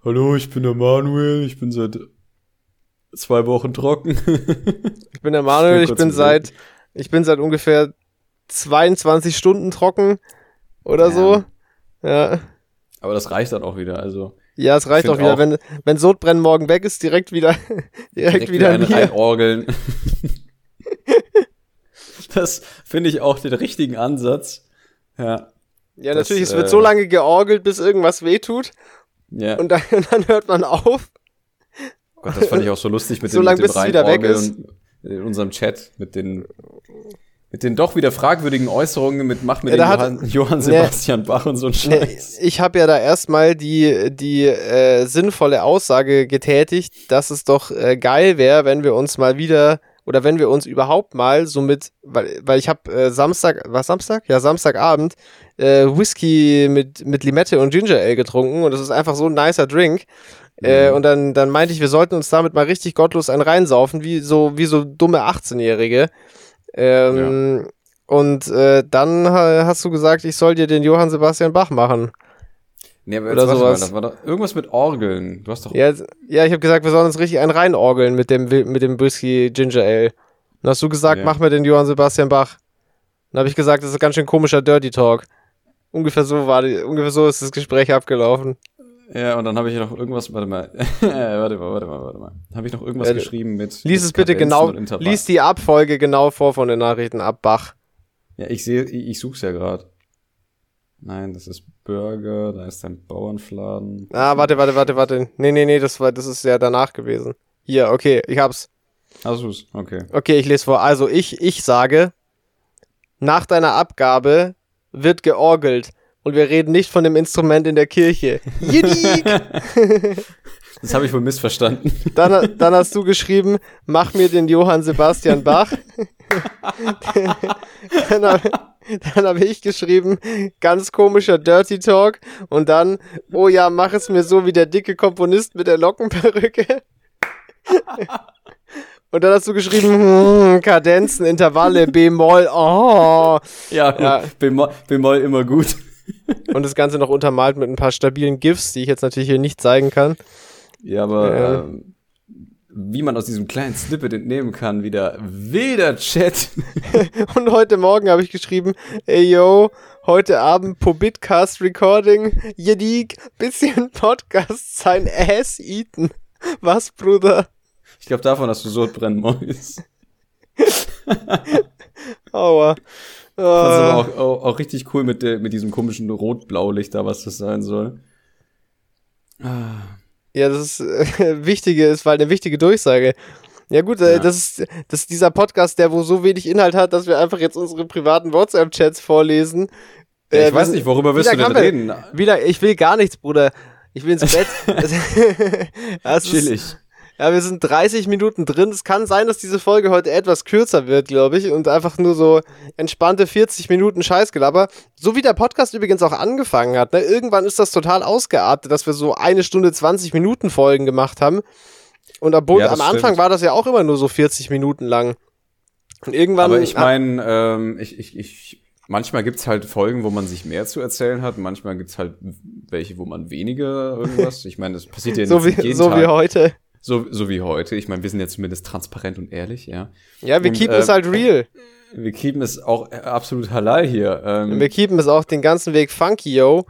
Hallo, ich bin der Manuel. Ich bin seit zwei Wochen trocken. Ich bin der Manuel, ich bin seit, ich bin seit ungefähr 22 Stunden trocken oder so. Ja. aber das reicht dann auch wieder. Also Ja, es reicht auch wieder. auch. Wenn, wenn Sodbrennen morgen weg ist, direkt wieder, *laughs* direkt, wieder, ein Bier. reinorgeln. *laughs* das finde ich auch den richtigen Ansatz. Ja. Ja, das, natürlich, es äh, wird so lange georgelt, bis irgendwas wehtut. Ja. Und dann, *laughs* und dann hört man auf. Gott, das fand ich auch so lustig mit So dem, mit dem bis es wieder weg Reinorgeln und in unserem Chat mit den mit den doch wieder fragwürdigen Äußerungen mit Mach mir Ja, hat- Johann, Johann Sebastian Bach und so ein Scheiß. ich habe ja da erstmal die, die äh, sinnvolle Aussage getätigt, dass es doch äh, geil wäre, wenn wir uns mal wieder oder wenn wir uns überhaupt mal so mit, weil, weil ich habe äh, Samstag, was Samstag? Ja, Samstagabend äh, Whisky mit, mit Limette und Ginger Ale getrunken und das ist einfach so ein nicer Drink. Äh, Mhm. und dann, dann meinte ich, wir sollten uns damit mal richtig gottlos einen reinsaufen, wie so, wie so dumme 18-Jährige. Ähm, Und äh, dann ha- hast du gesagt, ich soll dir den Johann Sebastian Bach machen. Nee, aber oder warte mal, sowas. das war doch irgendwas mit Orgeln. Du hast doch Ja, ja ich habe gesagt, wir sollen uns richtig einen reinorgeln mit dem, mit dem Whisky Ginger Ale. Dann hast du gesagt, Ja. mach mir den Johann Sebastian Bach. Dann habe ich gesagt, das ist ganz schön komischer Dirty Talk. Ungefähr so war die, ungefähr so ist das Gespräch abgelaufen. Ja, und dann habe ich noch irgendwas, *laughs* warte mal, warte mal, warte mal, warte mal. Habe ich noch irgendwas Äh, geschrieben mit Lies mit es bitte Kadenzen genau, lies die Abfolge genau vor von den Nachrichten ab, Bach. Ja, ich sehe, ich, ich such's ja gerade. Nein, das ist Burger, da ist ein Bauernfladen. Ah, warte, warte, warte, warte. Nee, nee, nee, das war, das ist ja danach gewesen. Hier, okay, ich hab's. Hast du's? Okay. Okay, ich lese vor. Also ich, ich sage, nach deiner Abgabe wird georgelt. Und wir reden nicht von dem Instrument in der Kirche. *laughs* Jidik! *laughs* Das habe ich wohl missverstanden. *laughs* Dann, dann hast du geschrieben, mach mir den Johann Sebastian Bach. *laughs* dann habe hab ich geschrieben, ganz komischer Dirty Talk. Und dann, oh ja, mach es mir so wie der dicke Komponist mit der Lockenperücke. *laughs* Und dann hast du geschrieben, hm, Kadenzen, Intervalle, B-Moll, oh. Ja, Ja. Bemol immer gut. Und das Ganze noch untermalt mit ein paar stabilen GIFs, die ich jetzt natürlich hier nicht zeigen kann. Ja, aber Ja. ähm, wie man aus diesem kleinen Snippet entnehmen kann, wieder wilder Chat. *laughs* Und heute Morgen habe ich geschrieben, ey yo, heute Abend Pobitcast Recording, Jedik, bisschen *laughs* Podcast sein Ass eaten. Was, Bruder? Ich glaube, davon hast du Sodbrennen Mäus. *laughs* Aua. Das ist aber Ah, auch, auch, auch richtig cool mit, der, mit diesem komischen Rot-Blau-Licht da, was das sein soll. Ah. Ja, das ist äh, *laughs* wichtige, ist halt eine wichtige Durchsage. Ja gut, äh, Ja. das ist das ist dieser Podcast, der wo so wenig Inhalt hat, dass wir einfach jetzt unsere privaten WhatsApp-Chats vorlesen. Ja, Äh, ich weiß wir- nicht, worüber willst du denn reden? Wieder, ich will gar nichts, Bruder. Ich will ins *laughs* Bett. *laughs* das ist, Chillig. Ja, wir sind 30 Minuten drin. Es kann sein, dass diese Folge heute etwas kürzer wird, glaube ich, und einfach nur so entspannte 40 Minuten Scheißgelaber. So wie der Podcast übrigens auch angefangen hat. Ne? Irgendwann ist das total ausgeartet, dass wir so eine Stunde 20 Minuten Folgen gemacht haben. Und obwohl Ja, am das Anfang stimmt. war das ja auch immer nur so 40 Minuten lang. Und irgendwann. Aber ich meine, ähm, ich, ich, ich manchmal gibt's halt Folgen, wo man sich mehr zu erzählen hat. Manchmal gibt's halt welche, wo man weniger irgendwas. Ich meine, das passiert ja so nicht wie, jeden so Tag. wie heute. So, so wie heute. Ich meine, wir sind ja zumindest transparent und ehrlich, ja. Ja, wir Und, keepen äh, es halt real. Wir keepen es auch äh, absolut halal hier. Ähm, Wir keepen es auch den ganzen Weg funky, yo.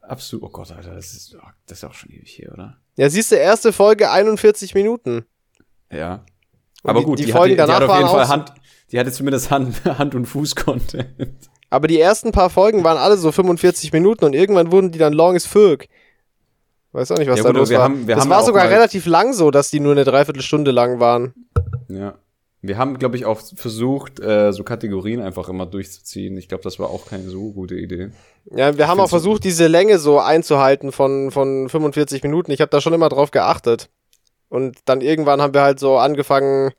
absolut. Oh Gott, Alter, das ist, das ist auch schon ewig hier, oder? Ja, siehst du, erste Folge 41 Minuten. Ja. Und Aber die- gut, die die, Folgen hatte, die danach hat auf jeden Fall Hand, die hatte zumindest Hand, *laughs* Hand und Fuß-Content. Aber die ersten paar Folgen waren alle so 45 Minuten und irgendwann wurden die dann long as fuck. Weiß auch nicht, was Ja, da gut, los wir war. haben- wir das haben war sogar relativ lang so, dass die nur eine Dreiviertelstunde lang waren. Ja. Wir haben, glaube ich, auch versucht, äh, so Kategorien einfach immer durchzuziehen. Ich glaube, das war auch keine so gute Idee. Ja, wir haben auch versucht, diese Länge so einzuhalten von, von 45 Minuten. Ich habe da schon immer drauf geachtet. Und dann irgendwann haben wir halt so angefangen,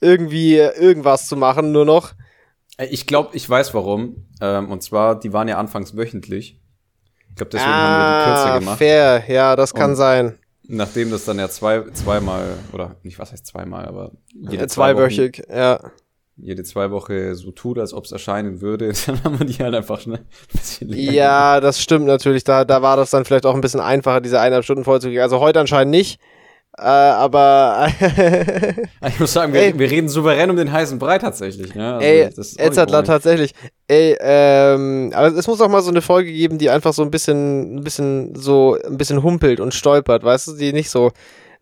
irgendwie irgendwas zu machen, nur noch. Äh, Ich glaube, ich weiß warum. Ähm, und zwar, die waren ja anfangs wöchentlich. Ich glaube, deswegen haben wir die kürzer gemacht. Ah, fair, ja, das kann Und- sein. Nachdem das dann ja zwei, zweimal, oder nicht, was heißt zweimal, aber jede zwei Wochen, Zweiwöchig, ja. jede zwei Woche so tut, als ob es erscheinen würde, *laughs* dann haben wir die halt einfach schnell ein bisschen länger Ja, das stimmt natürlich. Da, da war das dann vielleicht auch ein bisschen einfacher, diese eineinhalb Stunden vollzukriegen. Also heute anscheinend nicht. Äh, aber *laughs* Ich muss sagen, wir, Ey. wir reden souverän um den heißen Brei tatsächlich. Ne? Also, ey, ohne. tatsächlich. Ey, ähm, aber es muss auch mal so eine Folge geben, die einfach so ein bisschen, ein bisschen so, ein bisschen humpelt und stolpert, weißt du, die nicht so,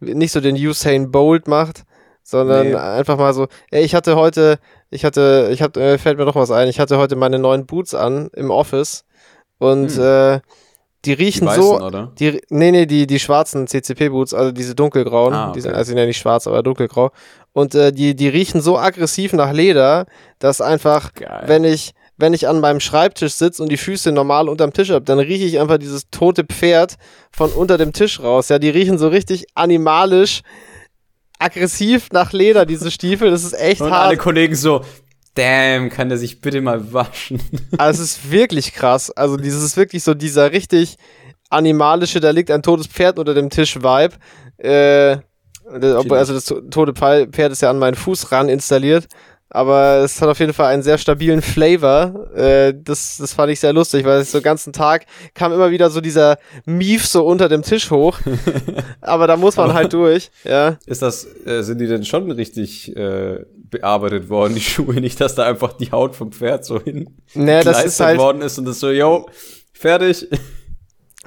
nicht so den Usain Bolt macht, sondern Nee. einfach mal so, ey, ich hatte heute, ich hatte, ich hab, äh, fällt mir doch was ein, ich hatte heute meine neuen Boots an im Office und Hm. äh, die Die riechen weißen, so, oder? Die, nee, nee, die, die schwarzen CCP-Boots, also diese dunkelgrauen, Ah, die sind, okay. also sind ja nicht schwarz, aber dunkelgrau. Und äh, die, die riechen so aggressiv nach Leder, dass einfach, Geil. wenn ich, wenn ich an meinem Schreibtisch sitze und die Füße normal unterm Tisch habe, dann rieche ich einfach dieses tote Pferd von unter dem Tisch raus. Ja, die riechen so richtig animalisch, aggressiv nach Leder, diese Stiefel. Das ist echt Und hart. alle Kollegen so, damn, kann der sich bitte mal waschen? *laughs* Also es ist wirklich krass. Also dieses ist wirklich so dieser richtig animalische, da liegt ein totes Pferd unter dem Tisch-Vibe. Äh, das- obwohl, also das to- tote Pferd ist ja an meinen Fuß ran installiert. Aber es hat auf jeden Fall einen sehr stabilen Flavor. Äh, das, das fand ich sehr lustig, weil es so den ganzen Tag kam immer wieder so dieser Mief so unter dem Tisch hoch. *laughs* Aber da muss man halt durch. Ja. Ist das, äh, sind die denn schon richtig äh, bearbeitet worden, die *laughs* Schuhe? Nicht, dass da einfach die Haut vom Pferd so hin Nee, das ist geleistet halt. worden ist und das so, yo, fertig. *laughs*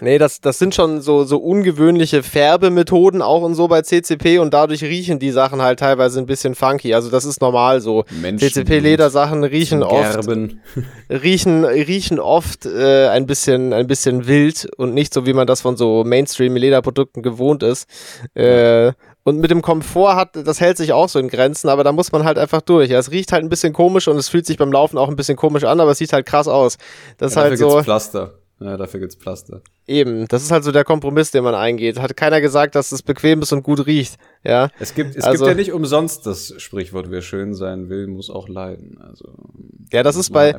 Nee, das, das sind schon so, so ungewöhnliche Färbemethoden auch und so bei CCP und dadurch riechen die Sachen halt teilweise ein bisschen funky. Also das ist normal so. CCP-Ledersachen riechen oft, *laughs* riechen, riechen oft äh, ein bisschen, ein bisschen wild und nicht so, wie man das von so Mainstream-Lederprodukten gewohnt ist. Äh, und mit dem Komfort hat, das hält sich auch so in Grenzen, aber da muss man halt einfach durch. Ja, es riecht halt ein bisschen komisch und es fühlt sich beim Laufen auch ein bisschen komisch an, aber es sieht halt krass aus. Das ist Ja, halt dafür so. gibt's Pflaster. Ja, dafür gibt's Pflaster. Eben, das ist halt so der Kompromiss, den man eingeht. Hat keiner gesagt, dass es bequem ist und gut riecht. Ja, Es gibt, es Also- gibt ja nicht umsonst das Sprichwort, wer schön sein will, muss auch leiden. Also, ja, das ist bei,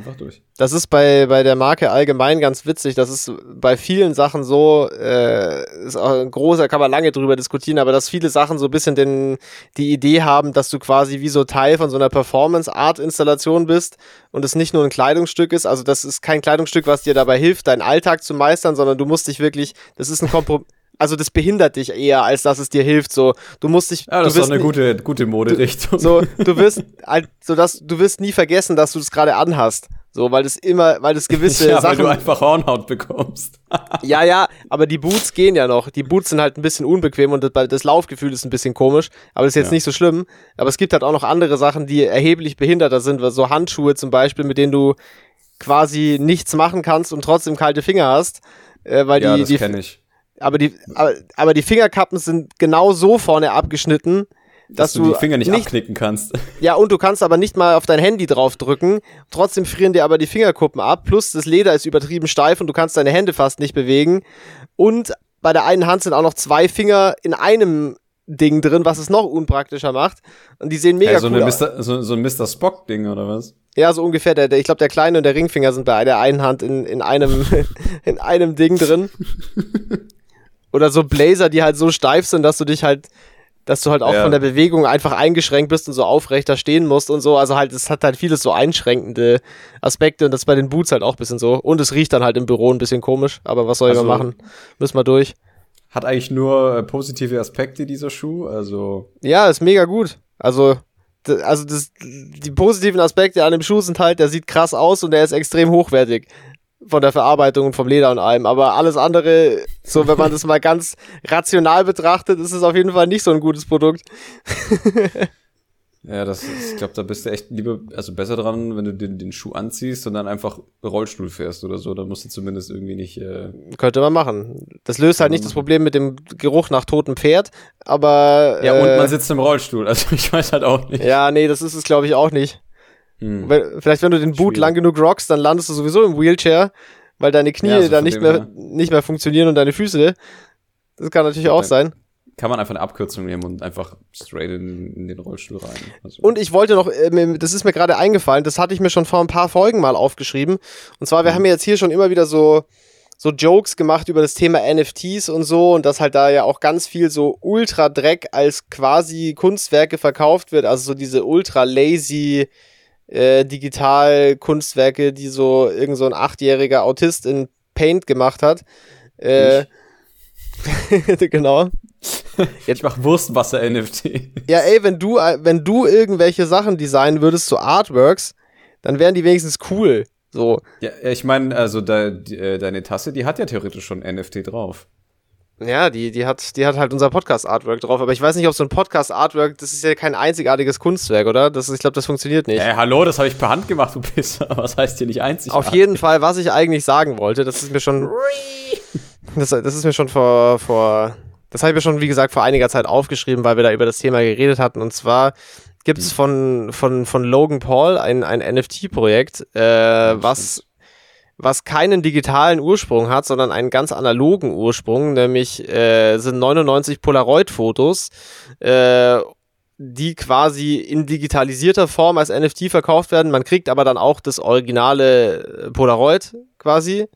das ist bei, bei der Marke allgemein ganz witzig. Das ist bei vielen Sachen so, äh, ist auch ein großer, kann man lange drüber diskutieren, aber dass viele Sachen so ein bisschen den, die Idee haben, dass du quasi wie so Teil von so einer Performance-Art-Installation bist und es nicht nur ein Kleidungsstück ist. Also das ist kein Kleidungsstück, was dir dabei hilft, deinen Alltag zu meistern, sondern du musst dich wirklich, das ist ein Kompromiss. Also das behindert dich eher, als dass es dir hilft. So, du musst dich. Ja, das du ist doch wirst eine nie- gute, gute Moderichtung. So, du wirst so dass du wirst nie vergessen, dass du das gerade anhast. So, weil das immer, weil das gewisse *laughs* ja, weil Sachen. du einfach Hornhaut bekommst. *laughs* Ja, ja, aber die Boots gehen ja noch. Die Boots sind halt ein bisschen unbequem und das, das Laufgefühl ist ein bisschen komisch, aber das ist jetzt Ja. nicht so schlimm. Aber es gibt halt auch noch andere Sachen, die erheblich behinderter sind, so Handschuhe zum Beispiel, mit denen du quasi nichts machen kannst und trotzdem kalte Finger hast. Äh, weil ja, die, das kenne ich. aber die, aber, aber die Fingerkappen sind genau so vorne abgeschnitten, dass, Dass, du die Finger nicht, abknicken kannst. *laughs* ja, und du kannst aber nicht mal auf dein Handy draufdrücken. Trotzdem frieren dir aber die Fingerkuppen ab. Plus das Leder ist übertrieben steif und du kannst deine Hände fast nicht bewegen. Und bei der einen Hand sind auch noch zwei Finger in einem Ding drin, was es noch unpraktischer macht. Und die sehen mega Ja, so, cool aus. Mr., so, so ein Mr. Spock-Ding, oder was? Ja, so ungefähr. Der, der, ich glaube, der kleine und der Ringfinger sind bei der einen Hand in, in, einem, *laughs* in einem Ding drin. *laughs* Oder so Blazer, die halt so steif sind, dass du dich halt dass du halt auch Ja. von der Bewegung einfach eingeschränkt bist und so aufrechter stehen musst und so. Also halt, es hat halt vieles so einschränkende Aspekte und das bei den Boots halt auch ein bisschen so. Und es riecht dann halt im Büro ein bisschen komisch, aber was soll ich Also- mal machen? Müssen wir durch. Hat eigentlich nur äh, positive Aspekte, dieser Schuh. Also, Ja, ist mega gut. Also, also das, die positiven Aspekte an dem Schuh sind halt, der sieht krass aus und der ist extrem hochwertig von der Verarbeitung und vom Leder und allem. Aber alles andere, so wenn man das mal ganz rational betrachtet, ist es auf jeden Fall nicht so ein gutes Produkt. *laughs* ja, das ist, ich glaube, da bist du echt lieber, also besser dran, wenn du den, den Schuh anziehst und dann einfach Rollstuhl fährst oder so. Da musst du zumindest irgendwie nicht. Äh, Könnte man machen. Das löst halt nicht das Problem mit dem Geruch nach totem Pferd, aber. ja, äh, und man sitzt im Rollstuhl. Also, *laughs* ich weiß halt auch nicht. Ja, nee, das ist es, glaube ich, auch nicht. Hm. Wenn, vielleicht, wenn du den Boot Schwierig. lang genug rockst, dann landest du sowieso im Wheelchair, weil deine Knie Ja, so dann nicht mehr, her. nicht mehr funktionieren und deine Füße. Das kann natürlich auch Dann- sein. Kann man einfach eine Abkürzung nehmen und einfach straight in, in den Rollstuhl rein. Also, Und ich wollte noch, äh, das ist mir gerade eingefallen, das hatte ich mir schon vor ein paar Folgen mal aufgeschrieben. Und zwar, wir Mhm. haben ja jetzt hier schon immer wieder so, so Jokes gemacht über das Thema NFTs und so und dass halt da ja auch ganz viel so Ultra-Dreck als quasi Kunstwerke verkauft wird. Also so diese ultra lazy äh, Digital-Kunstwerke, die so irgend so ein achtjähriger Autist in Paint gemacht hat. Äh, *laughs* genau. ich mach Wurstwasser-NFT. Ja, ey, wenn du, wenn du irgendwelche Sachen designen würdest, so Artworks, dann wären die wenigstens cool. So. Ja, ich meine, also da, die, äh, deine Tasse, die hat ja theoretisch schon NFT drauf. Ja, die, die hat, die hat halt unser Podcast-Artwork drauf, aber ich weiß nicht, ob so ein Podcast-Artwork, das ist ja kein einzigartiges Kunstwerk, oder? Das ich glaube, das funktioniert nicht. Äh, hallo, das habe ich per Hand gemacht, du Pisser. *laughs* Was heißt hier nicht einzig? Auf jeden Fall, was ich eigentlich sagen wollte, das ist mir schon, das, das ist mir schon vor, vor, das habe ich mir schon, wie gesagt, vor einiger Zeit aufgeschrieben, weil wir da über das Thema geredet hatten. Und zwar gibt es von, von, von Logan Paul ein, ein NFT-Projekt, äh, was, was keinen digitalen Ursprung hat, sondern einen ganz analogen Ursprung, nämlich äh, sind 99 Polaroid-Fotos, äh, die quasi in digitalisierter Form als NFT verkauft werden. Man kriegt aber dann auch das originale äh, Polaroid quasi.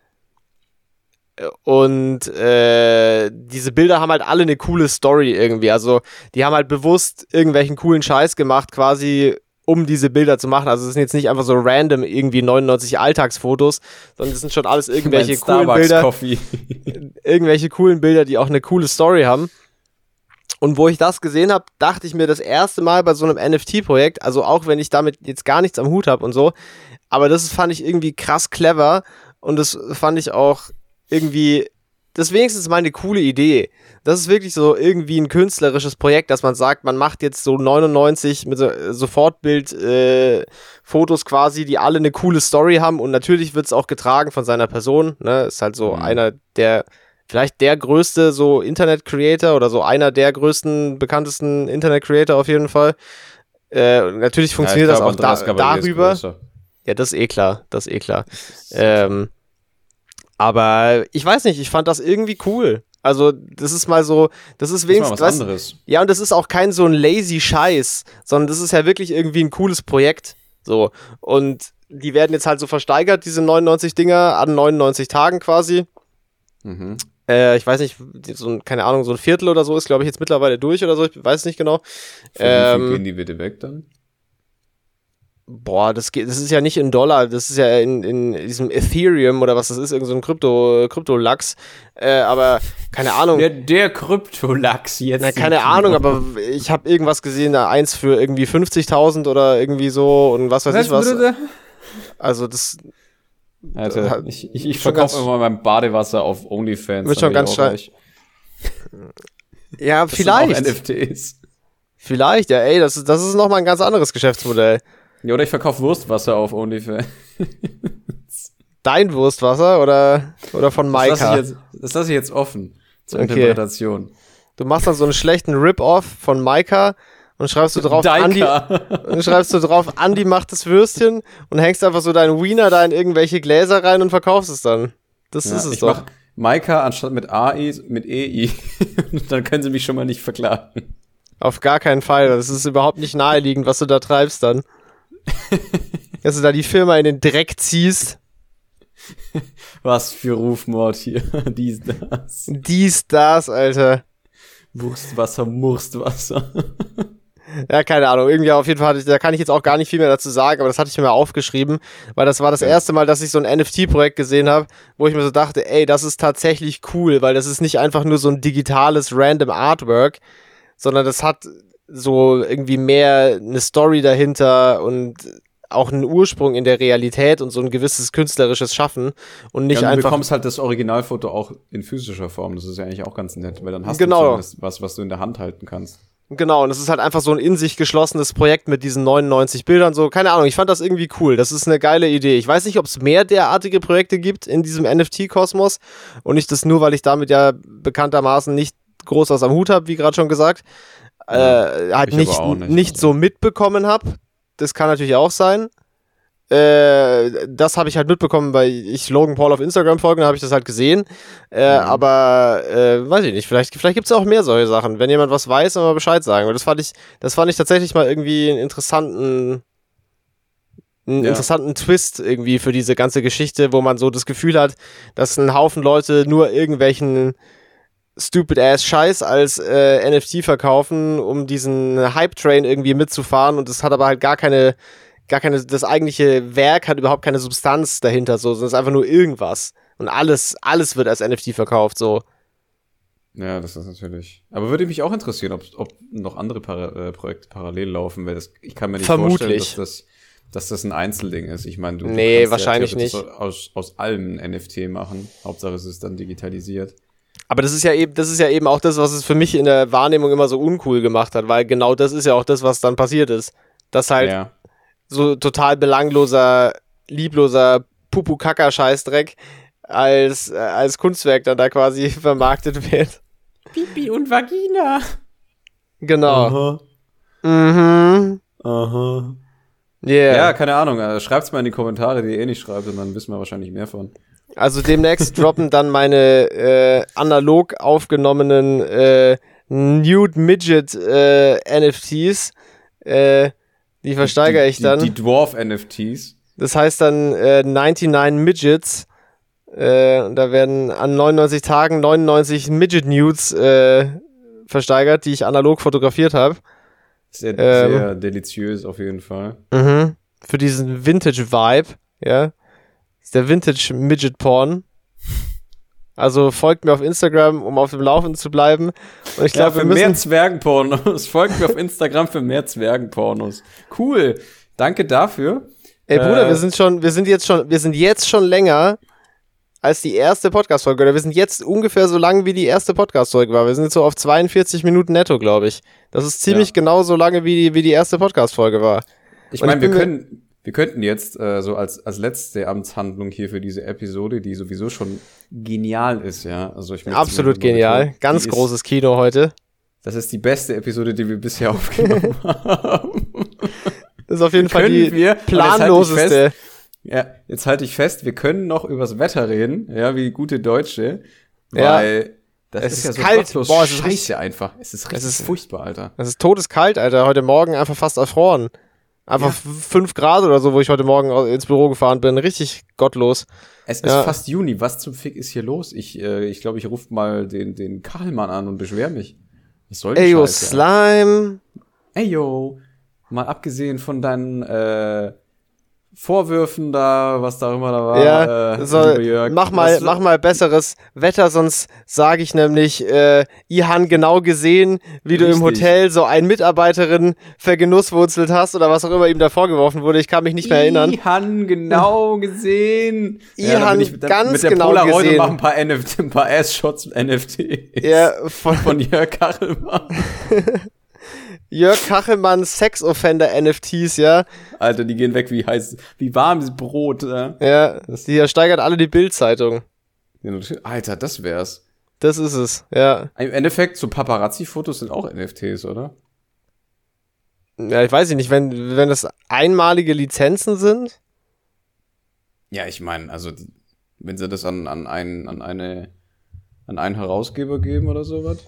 Und äh, diese Bilder haben halt alle eine coole Story irgendwie. Also die haben halt bewusst irgendwelchen coolen Scheiß gemacht, quasi um diese Bilder zu machen. Also es sind jetzt nicht einfach so random irgendwie 99 Alltagsfotos, sondern das sind schon alles *laughs* irgendwelche coolen Bilder *laughs* irgendwelche coolen Bilder, die auch eine coole Story haben. Und wo ich das gesehen habe, dachte ich mir das erste Mal bei so einem NFT-Projekt, also auch wenn ich damit jetzt gar nichts am Hut habe und so, aber das fand ich irgendwie krass clever und das fand ich auch irgendwie, das ist wenigstens mal eine coole Idee. Das ist wirklich so irgendwie ein künstlerisches Projekt, dass man sagt, man macht jetzt so 99 mit so, Sofortbild äh, Fotos quasi, die alle eine coole Story haben und natürlich wird es auch getragen von seiner Person. Ne? Ist halt so Mhm. einer der vielleicht der größte so Internet-Creator oder so einer der größten, bekanntesten Internet-Creator auf jeden Fall. Äh, natürlich funktioniert Ja, glaub, das auch da, darüber. Ja, das ist eh klar, das ist eh klar. Ähm, aber ich weiß nicht, ich fand das irgendwie cool. Also, das ist mal so, das ist Das ist wenigstens, was anderes. ja, und das ist auch kein so ein lazy Scheiß, sondern das ist ja wirklich irgendwie ein cooles Projekt. So. Und die werden jetzt halt so versteigert, diese 99 Dinger, an 99 Tagen quasi. Mhm. Äh, ich weiß nicht, so ein, keine Ahnung, so ein Viertel oder so ist, glaube ich, jetzt mittlerweile durch oder so, ich weiß nicht genau. Für Ähm, gehen die bitte weg dann? Boah, das, geht, das ist ja nicht in Dollar, das ist ja in, in diesem Ethereum oder was das ist, irgend so ein Krypto, Krypto-Lachs. Äh, aber keine Ahnung. Der, der Kryptolachs jetzt. Na, keine. Ahnung, aber ich habe irgendwas gesehen, da eins für irgendwie 50.000 oder irgendwie so und was weiß ich was. bitte? Also das Alter, ich, ich, ich verkaufe immer mein Badewasser auf OnlyFans. Wird schon ganz reich. ja, *laughs* Das sind auch vielleicht. NFTs. Vielleicht, ja, ey, das ist, das ist nochmal ein ganz anderes Geschäftsmodell. Ja, oder ich verkaufe Wurstwasser auf OnlyFans. Dein Wurstwasser oder, oder von Das lasse Maika? ich, jetzt- das lasse ich jetzt offen. Zur Okay. Interpretation. Du machst dann so einen schlechten Rip-Off von Maika und schreibst du drauf, Andi, und schreibst du drauf, Andi macht das Würstchen und hängst einfach so deinen Wiener da in irgendwelche Gläser rein und verkaufst es dann. Das Ja, ist es ich doch. Maika anstatt mit AI mit EI. *laughs* Dann können sie mich schon mal nicht verklagen. Auf gar keinen Fall. Das ist überhaupt nicht naheliegend, was du da treibst dann. Dass du da die Firma in den Dreck ziehst. Was für Rufmord hier. *laughs* Dies, das. Dies, das, Alter. Wurstwasser, Murstwasser. Ja, keine Ahnung. Irgendwie auf jeden Fall, hatte ich, da kann ich jetzt auch gar nicht viel mehr dazu sagen, aber das hatte ich mir mal aufgeschrieben, weil das war das erste Mal, dass ich so ein NFT-Projekt gesehen habe, wo ich mir so dachte, ey, das ist tatsächlich cool, weil das ist nicht einfach nur so ein digitales random Artwork, sondern das hat so irgendwie mehr eine Story dahinter und auch einen Ursprung in der Realität und so ein gewisses künstlerisches Schaffen und nicht ja, und einfach. Du bekommst halt das Originalfoto auch in physischer Form. Das ist ja eigentlich auch ganz nett, weil dann hast genau. du was, was du in der Hand halten kannst. Genau, und es ist halt einfach so ein in sich geschlossenes Projekt mit diesen 99 Bildern. So, keine Ahnung, ich fand das irgendwie cool. Das ist eine geile Idee. Ich weiß nicht, ob es mehr derartige Projekte gibt in diesem NFT-Kosmos und nicht das nur, weil ich damit ja bekanntermaßen nicht groß was am Hut habe, wie gerade schon gesagt. Ja, äh, halt nicht, nicht, nicht so mitbekommen habe. Das kann natürlich auch sein. Äh, das habe ich halt mitbekommen, weil ich Logan Paul auf Instagram folge, da habe ich das halt gesehen. Äh, mhm. Aber äh, weiß ich nicht, vielleicht, vielleicht gibt es auch mehr solche Sachen. Wenn jemand was weiß, dann mal Bescheid sagen. Das fand ich, das fand ich tatsächlich mal irgendwie einen interessanten, einen ja. interessanten Twist irgendwie für diese ganze Geschichte, wo man so das Gefühl hat, dass ein Haufen Leute nur irgendwelchen stupid ass Scheiß als äh, NFT verkaufen, um diesen Hype Train irgendwie mitzufahren und das hat aber halt gar keine gar keine, das eigentliche Werk hat überhaupt keine Substanz dahinter, so, sondern es ist einfach nur irgendwas. Und alles, alles wird als NFT verkauft, so. Ja, das ist natürlich. Aber würde mich auch interessieren, ob, ob noch andere Para äh, Projekte parallel laufen, weil das, ich kann mir nicht Vermutlich. vorstellen, dass das, dass das ein Einzelding ist. Ich meine, du, nee, du wahrscheinlich ja nicht. Aus, aus allem NFT machen. Hauptsache es ist dann digitalisiert. Aber das ist ja eben, das ist ja eben auch das, was es für mich in der Wahrnehmung immer so uncool gemacht hat, weil genau das ist ja auch das, was dann passiert ist. Dass halt ja so total belangloser, liebloser Pupu-Kaka-Scheißdreck als, äh, als Kunstwerk dann da quasi *laughs* vermarktet wird. Pipi und Vagina. Genau. Aha. Mhm. Aha. Yeah. Ja, keine Ahnung. Also schreibt's mal in die Kommentare, die ihr eh nicht schreibt, und dann wissen wir wahrscheinlich mehr von. Also demnächst *laughs* droppen dann meine äh, analog aufgenommenen äh, Nude Midget äh, NFTs. Äh, die versteigere ich dann. Die, die Dwarf-NFTs. Das heißt dann äh, 99 Midgets. Äh, da werden an 99 Tagen 99 Midget-Nudes äh, versteigert, die ich analog fotografiert habe. Sehr, ähm, sehr deliziös auf jeden Fall. Mhm. Für diesen Vintage-Vibe, ja. Das ist der Vintage-Midget-Porn. Also folgt mir auf Instagram, um auf dem Laufenden zu bleiben. Und ich glaube, ja, für mehr Zwergenpornos. *laughs* folgt mir auf Instagram für mehr Zwergenpornos. Cool. Danke dafür. Ey Bruder, äh, wir sind schon, wir sind jetzt schon, wir sind jetzt schon länger als die erste Podcast-Folge. Oder wir sind jetzt ungefähr so lang, wie die erste Podcast-Folge war. Wir sind jetzt so auf 42 Minuten netto, glaube ich. Das ist ziemlich ja. genau so lange, wie die, wie die erste Podcast-Folge war. Ich meine, wir können, wir könnten jetzt äh, so als, als letzte Amtshandlung hier für diese Episode, die sowieso schon genial ist, ja. Also ich Absolut genial. Betonen, Ganz großes ist, Kino heute. Das ist die beste Episode, die wir bisher *laughs* aufgenommen haben. Das ist auf jeden Fall die wir, planloseste. ja, jetzt halte ich fest, wir können noch übers Wetter reden, ja, wie gute Deutsche, weil ja. Das es ist, ist ja so kalt. Boah, es ist Scheiße einfach. Es ist richtig es ist, furchtbar, Alter. Es ist todeskalt, Alter. Heute Morgen einfach fast erfroren. Einfach ja. 5 Grad oder so, wo ich heute Morgen ins Büro gefahren bin. Richtig gottlos. Es ist ja. fast Juni. Was zum Fick ist hier los? Ich äh, ich, glaub, ich rufe mal den, den Karlmann an und beschwer mich. Was soll Ey, yo, Slime. Ey, yo. Mal abgesehen von deinen äh, Vorwürfen da, was da immer da war. Ja, äh, so, Jörg, mach mal, mach mal besseres Wetter, sonst sage ich nämlich, äh, ich han genau gesehen, wie Richtig. du im Hotel so einen Mitarbeiterin vergenusswurzelt hast oder was auch immer ihm da vorgeworfen wurde. Ich kann mich nicht mehr erinnern. *laughs* Ich han genau gesehen. Ich ja, ich, ganz mit der genau Polaroid gesehen. Mach ein paar, NFT, ein paar Ass-Shots NFT. Ja, *laughs* von, von Jörg Kachelmann. *laughs* Jörg Kachelmann Sex-Offender NFTs, ja. Alter, die gehen weg wie heiß, wie warmes Brot. Ja, ja die steigert alle die Bildzeitung. Alter, das wär's. Das ist es, ja. Im Endeffekt, so Paparazzi-Fotos sind auch NFTs, oder? Ja, ich weiß nicht, wenn, wenn das einmalige Lizenzen sind. Ja, ich meine, also, wenn sie das an, an, einen, an, eine, an einen Herausgeber geben oder sowas.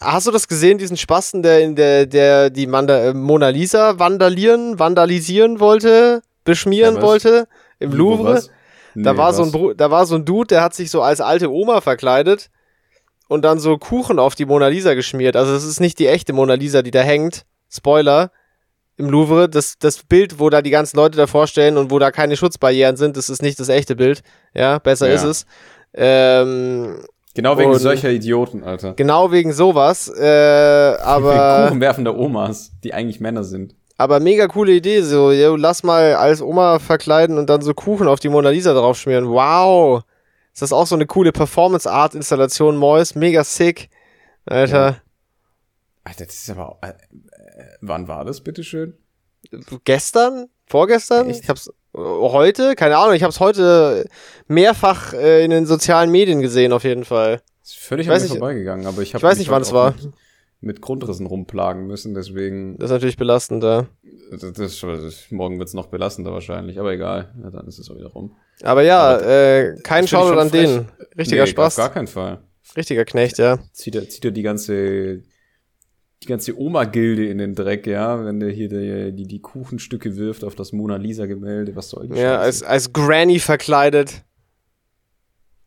Hast du das gesehen, diesen Spasten, der in der, der die Manda äh, Mona Lisa vandalieren, vandalisieren wollte, beschmieren ja, wollte im Louvre? Nee, da war was? so ein da war so ein Dude, der hat sich so als alte Oma verkleidet und dann so Kuchen auf die Mona Lisa geschmiert. Also es ist nicht die echte Mona Lisa, die da hängt. Spoiler. Im Louvre, das, das Bild, wo da die ganzen Leute davor stellen und wo da keine Schutzbarrieren sind, das ist nicht das echte Bild. Ja, besser Ja. ist es. Ähm, Genau wegen Und- solcher Idioten, Alter. genau wegen sowas. Äh, *laughs* Wegen aber, Kuchenwerfende Omas, die eigentlich Männer sind. aber mega coole Idee. So, yo, lass mal als Oma verkleiden und dann so Kuchen auf die Mona Lisa draufschmieren. Wow. Ist das auch so eine coole Performance-Art-Installation, Mois? Mega sick. Alter. Alter, das ist aber auch, äh, äh, wann war das, bitteschön? gestern, vorgestern, Echt? ich hab's heute, keine Ahnung, ich hab's heute mehrfach äh, in den sozialen Medien gesehen auf jeden Fall. Ist völlig Ich an weiß mir vorbeigegangen, aber ich habe Ich weiß nicht, wann es war. Mit, Grundrissen rumplagen müssen, deswegen, Das ist natürlich belastend da. das, das, das, morgen wird's noch belastender wahrscheinlich, aber egal, ja, dann ist es auch wieder rum. Aber ja, Aber äh, kein Shoutout an frech. den. Richtiger Nee, Spaß. Auf gar keinen Fall. Richtiger Knecht, ja. Zieht er, zieht er die ganze, die ganze Oma-Gilde in den Dreck, ja, wenn der hier die, die, die Kuchenstücke wirft auf das Mona Lisa-Gemälde, was soll die Ja, als, als Granny verkleidet.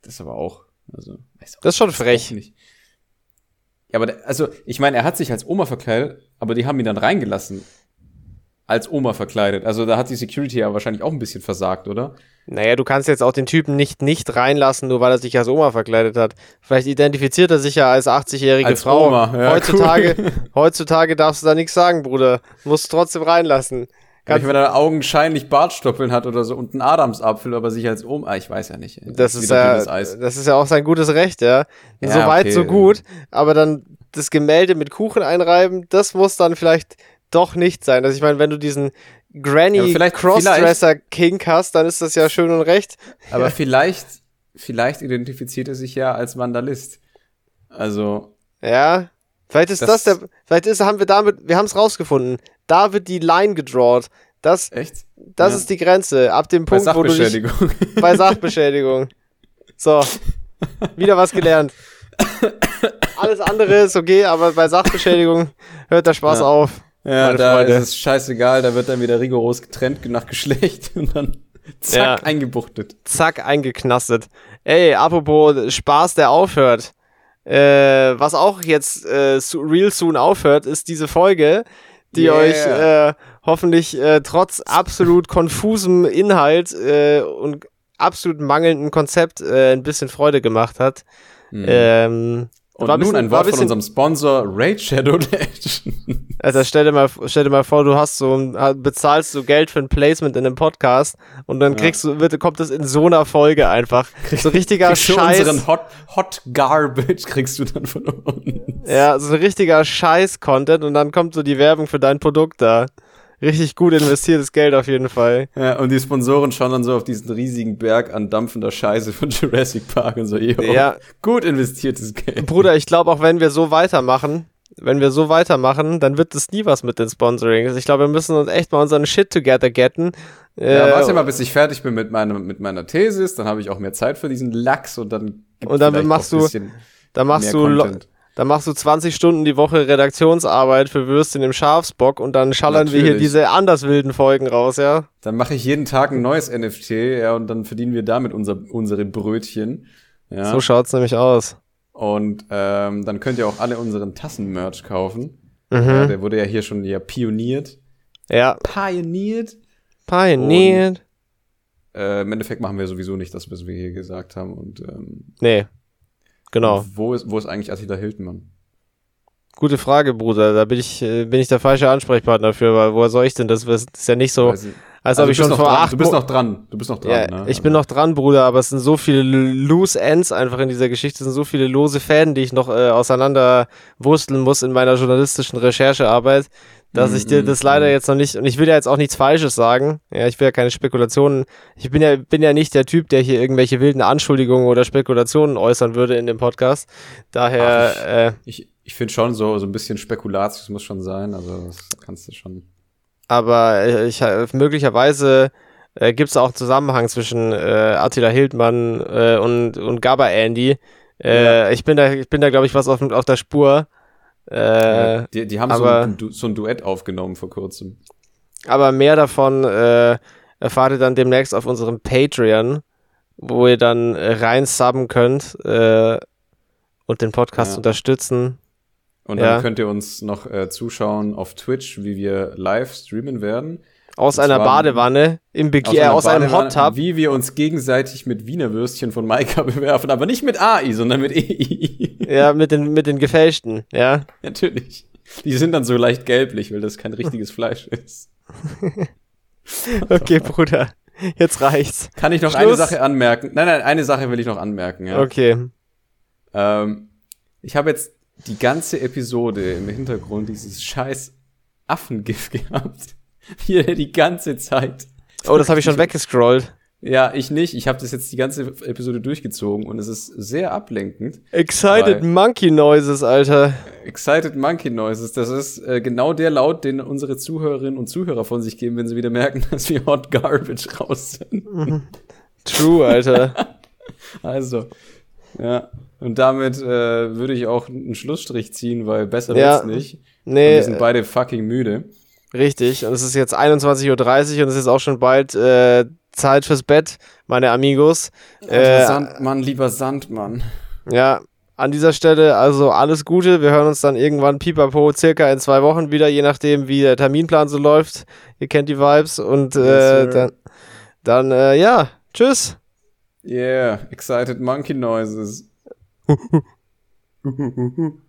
Das ist aber auch, also, weiß auch Das ist schon frech. nicht. Ja, aber, also, ich meine, er hat sich als Oma verkleidet, aber die haben ihn dann reingelassen. Als Oma verkleidet. Also, da hat die Security ja wahrscheinlich auch ein bisschen versagt, oder? Naja, du kannst jetzt auch den Typen nicht nicht reinlassen, nur weil er sich als Oma verkleidet hat. Vielleicht identifiziert er sich ja als 80-jährige Als Frau. Oma, ja, heutzutage, cool. *laughs* heutzutage darfst du da nichts sagen, Bruder. Musst du trotzdem reinlassen. Vielleicht, wenn er augenscheinlich Bartstoppeln hat oder so und einen Adamsapfel, aber sich als Oma, ich weiß ja nicht. Das ist wieder ja, das ist ja auch sein gutes Recht, ja. Ja, so weit, okay. so gut. Aber dann das Gemälde mit Kuchen einreiben, das muss dann vielleicht doch nicht sein. Also ich meine, wenn du diesen Ja, Granny vielleicht- Crossdresser King hast, dann ist das ja schön und recht. Aber vielleicht, vielleicht identifiziert er sich ja als Vandalist. Also, Ja. Vielleicht ist das, Das- der, vielleicht ist, haben wir damit, wir haben es rausgefunden. Da wird die Line gedrawt. Das, echt? das Ja. ist die Grenze. Ab dem Bei Punkt, wo du dich, Sachbeschädigung. *laughs* bei Sachbeschädigung. So. Wieder was gelernt. *laughs* Alles andere ist okay, aber bei Sachbeschädigung hört der Spaß Ja. auf. Ja, da Freunde. ist es scheißegal, da wird dann wieder rigoros getrennt nach Geschlecht *laughs* und dann zack, Ja. eingebuchtet. Zack, eingeknastet. Ey, apropos Spaß, der aufhört. Äh, was auch jetzt äh, so- real soon aufhört, ist diese Folge, die Yeah. euch äh, hoffentlich äh, trotz absolut konfusem Inhalt äh, und absolut mangelndem Konzept äh, ein bisschen Freude gemacht hat. Ähm, Und nun bisschen- ein Wort ein von unserem Sponsor Raid Shadow Legends. *laughs* Also stell dir mal, stell dir mal vor, du hast so, ein- bezahlst du Geld für ein Placement in einem Podcast und dann Ja. kriegst du, wird, kommt das in so einer Folge einfach. So richtiger Kriegst Scheiß. unseren Hot, Hot Garbage kriegst du dann von uns. Ja, so ein richtiger Scheiß-Content und dann kommt so die Werbung für dein Produkt da. Richtig gut investiertes Geld auf jeden Fall. Ja, und die Sponsoren schauen dann so auf diesen riesigen Berg an dampfender Scheiße von *laughs* Jurassic Park und so, yo, Ja. gut investiertes Geld. Bruder, ich glaube auch, wenn wir so weitermachen, wenn wir so weitermachen, dann wird es nie was mit den Sponsorings. Ich glaube, wir müssen uns echt mal unseren Shit together getten. Ja, Äh, warte mal, bis ich fertig bin mit, meinem, mit meiner Thesis, dann habe ich auch mehr Zeit für diesen Lachs und dann gibt's Und dann machst du- bisschen Da machst du Content. Da machst du 20 Stunden die Woche Redaktionsarbeit für Würstchen im Schafsbock und dann schallern wir hier Natürlich. diese anders wilden Folgen raus, ja? Dann mache ich jeden Tag ein neues NFT, ja, und dann verdienen wir damit unser, unsere Brötchen. Ja. So schaut's nämlich aus. Und ähm, dann könnt ihr auch alle unseren Tassen-Merch kaufen. Ja, Mhm. der wurde ja hier schon ja pioniert. Ja, Pioniert? pioneered. Äh, Im Endeffekt machen wir sowieso nicht das, was wir hier gesagt haben. Und ähm, Nee. Genau. wo, ist, wo ist eigentlich Attila Hildmann? Gute Frage, Bruder. Da bin ich, äh, bin ich der falsche Ansprechpartner für, weil woher soll ich denn das wissen? Das ist ja nicht so, Ich- Also du ich bist schon noch vor dran. acht Du bist noch dran. Du bist noch dran. Ja, ne? ich bin noch dran, Bruder, aber es sind so viele loose Ends einfach in dieser Geschichte, es sind so viele lose Fäden, die ich noch äh, auseinander wursteln muss in meiner journalistischen Recherchearbeit, dass Mm, ich dir mm, das leider mm. jetzt noch nicht, und ich will ja jetzt auch nichts Falsches sagen, ja, ich will ja keine Spekulationen, ich bin ja, bin ja nicht der Typ, der hier irgendwelche wilden Anschuldigungen oder Spekulationen äußern würde in dem Podcast, daher, Ach, äh, Ich, ich finde schon so, so ein bisschen Spekulatius muss schon sein. Also das kannst du schon. Aber äh, ich, äh, möglicherweise äh, gibt es auch einen Zusammenhang zwischen äh, Attila Hildmann äh, und, und Gabba Andy. Äh, Ja. Ich bin da, ich bin da, glaube ich, was auf, auf der Spur. Äh, die, die haben so aber- ein, Du- so ein Duett aufgenommen vor kurzem. aber mehr davon äh, erfahrt ihr dann demnächst auf unserem Patreon, wo ihr dann rein subben könnt. Äh, und den Podcast Ja. unterstützen. Und Ja. dann könnt ihr uns noch äh, zuschauen auf Twitch, wie wir live streamen werden. Aus einer Badewanne im Bikini, äh, aus einem Hot Tub. Wie wir uns gegenseitig mit Wiener Würstchen von Maika *laughs* bewerfen. Aber nicht mit AI, sondern mit EI. *laughs* Ja, mit den, mit den gefälschten, ja. Natürlich. Die sind dann so leicht gelblich, weil das kein richtiges Fleisch ist. *laughs* Okay, Bruder. Jetzt reicht's. Kann ich noch Schluss. eine Sache anmerken? Nein, nein, eine Sache will ich noch anmerken. Ja. Okay. Ähm, ich habe jetzt die ganze Episode im Hintergrund dieses scheiß Affengift *laughs* gehabt. Hier die ganze Zeit. Oh, das habe ich schon *laughs* weggescrollt. Ja, ich nicht. Ich habe das jetzt die ganze Episode durchgezogen und es ist sehr ablenkend. Excited Monkey Noises, Alter. Excited Monkey Noises, das ist äh, genau der Laut, den unsere Zuhörerinnen und Zuhörer von sich geben, wenn sie wieder merken, *laughs* dass wir Hot Garbage raus sind. True, Alter. Also, ja. Und damit äh, würde ich auch einen Schlussstrich ziehen, weil besser Ja. wird's nicht. Und Nee, wir sind beide fucking müde. richtig. Und es ist jetzt 21.30 Uhr und es ist auch schon bald äh, Zeit fürs Bett, meine Amigos. Äh, Sandmann, lieber Sandmann. Ja, an dieser Stelle also alles Gute. Wir hören uns dann irgendwann pipapo circa in zwei Wochen wieder, je nachdem, wie der Terminplan so läuft. Ihr kennt die Vibes und Yes, äh, sir. dann, dann äh, ja, tschüss. Yeah, excited monkey noises. *laughs*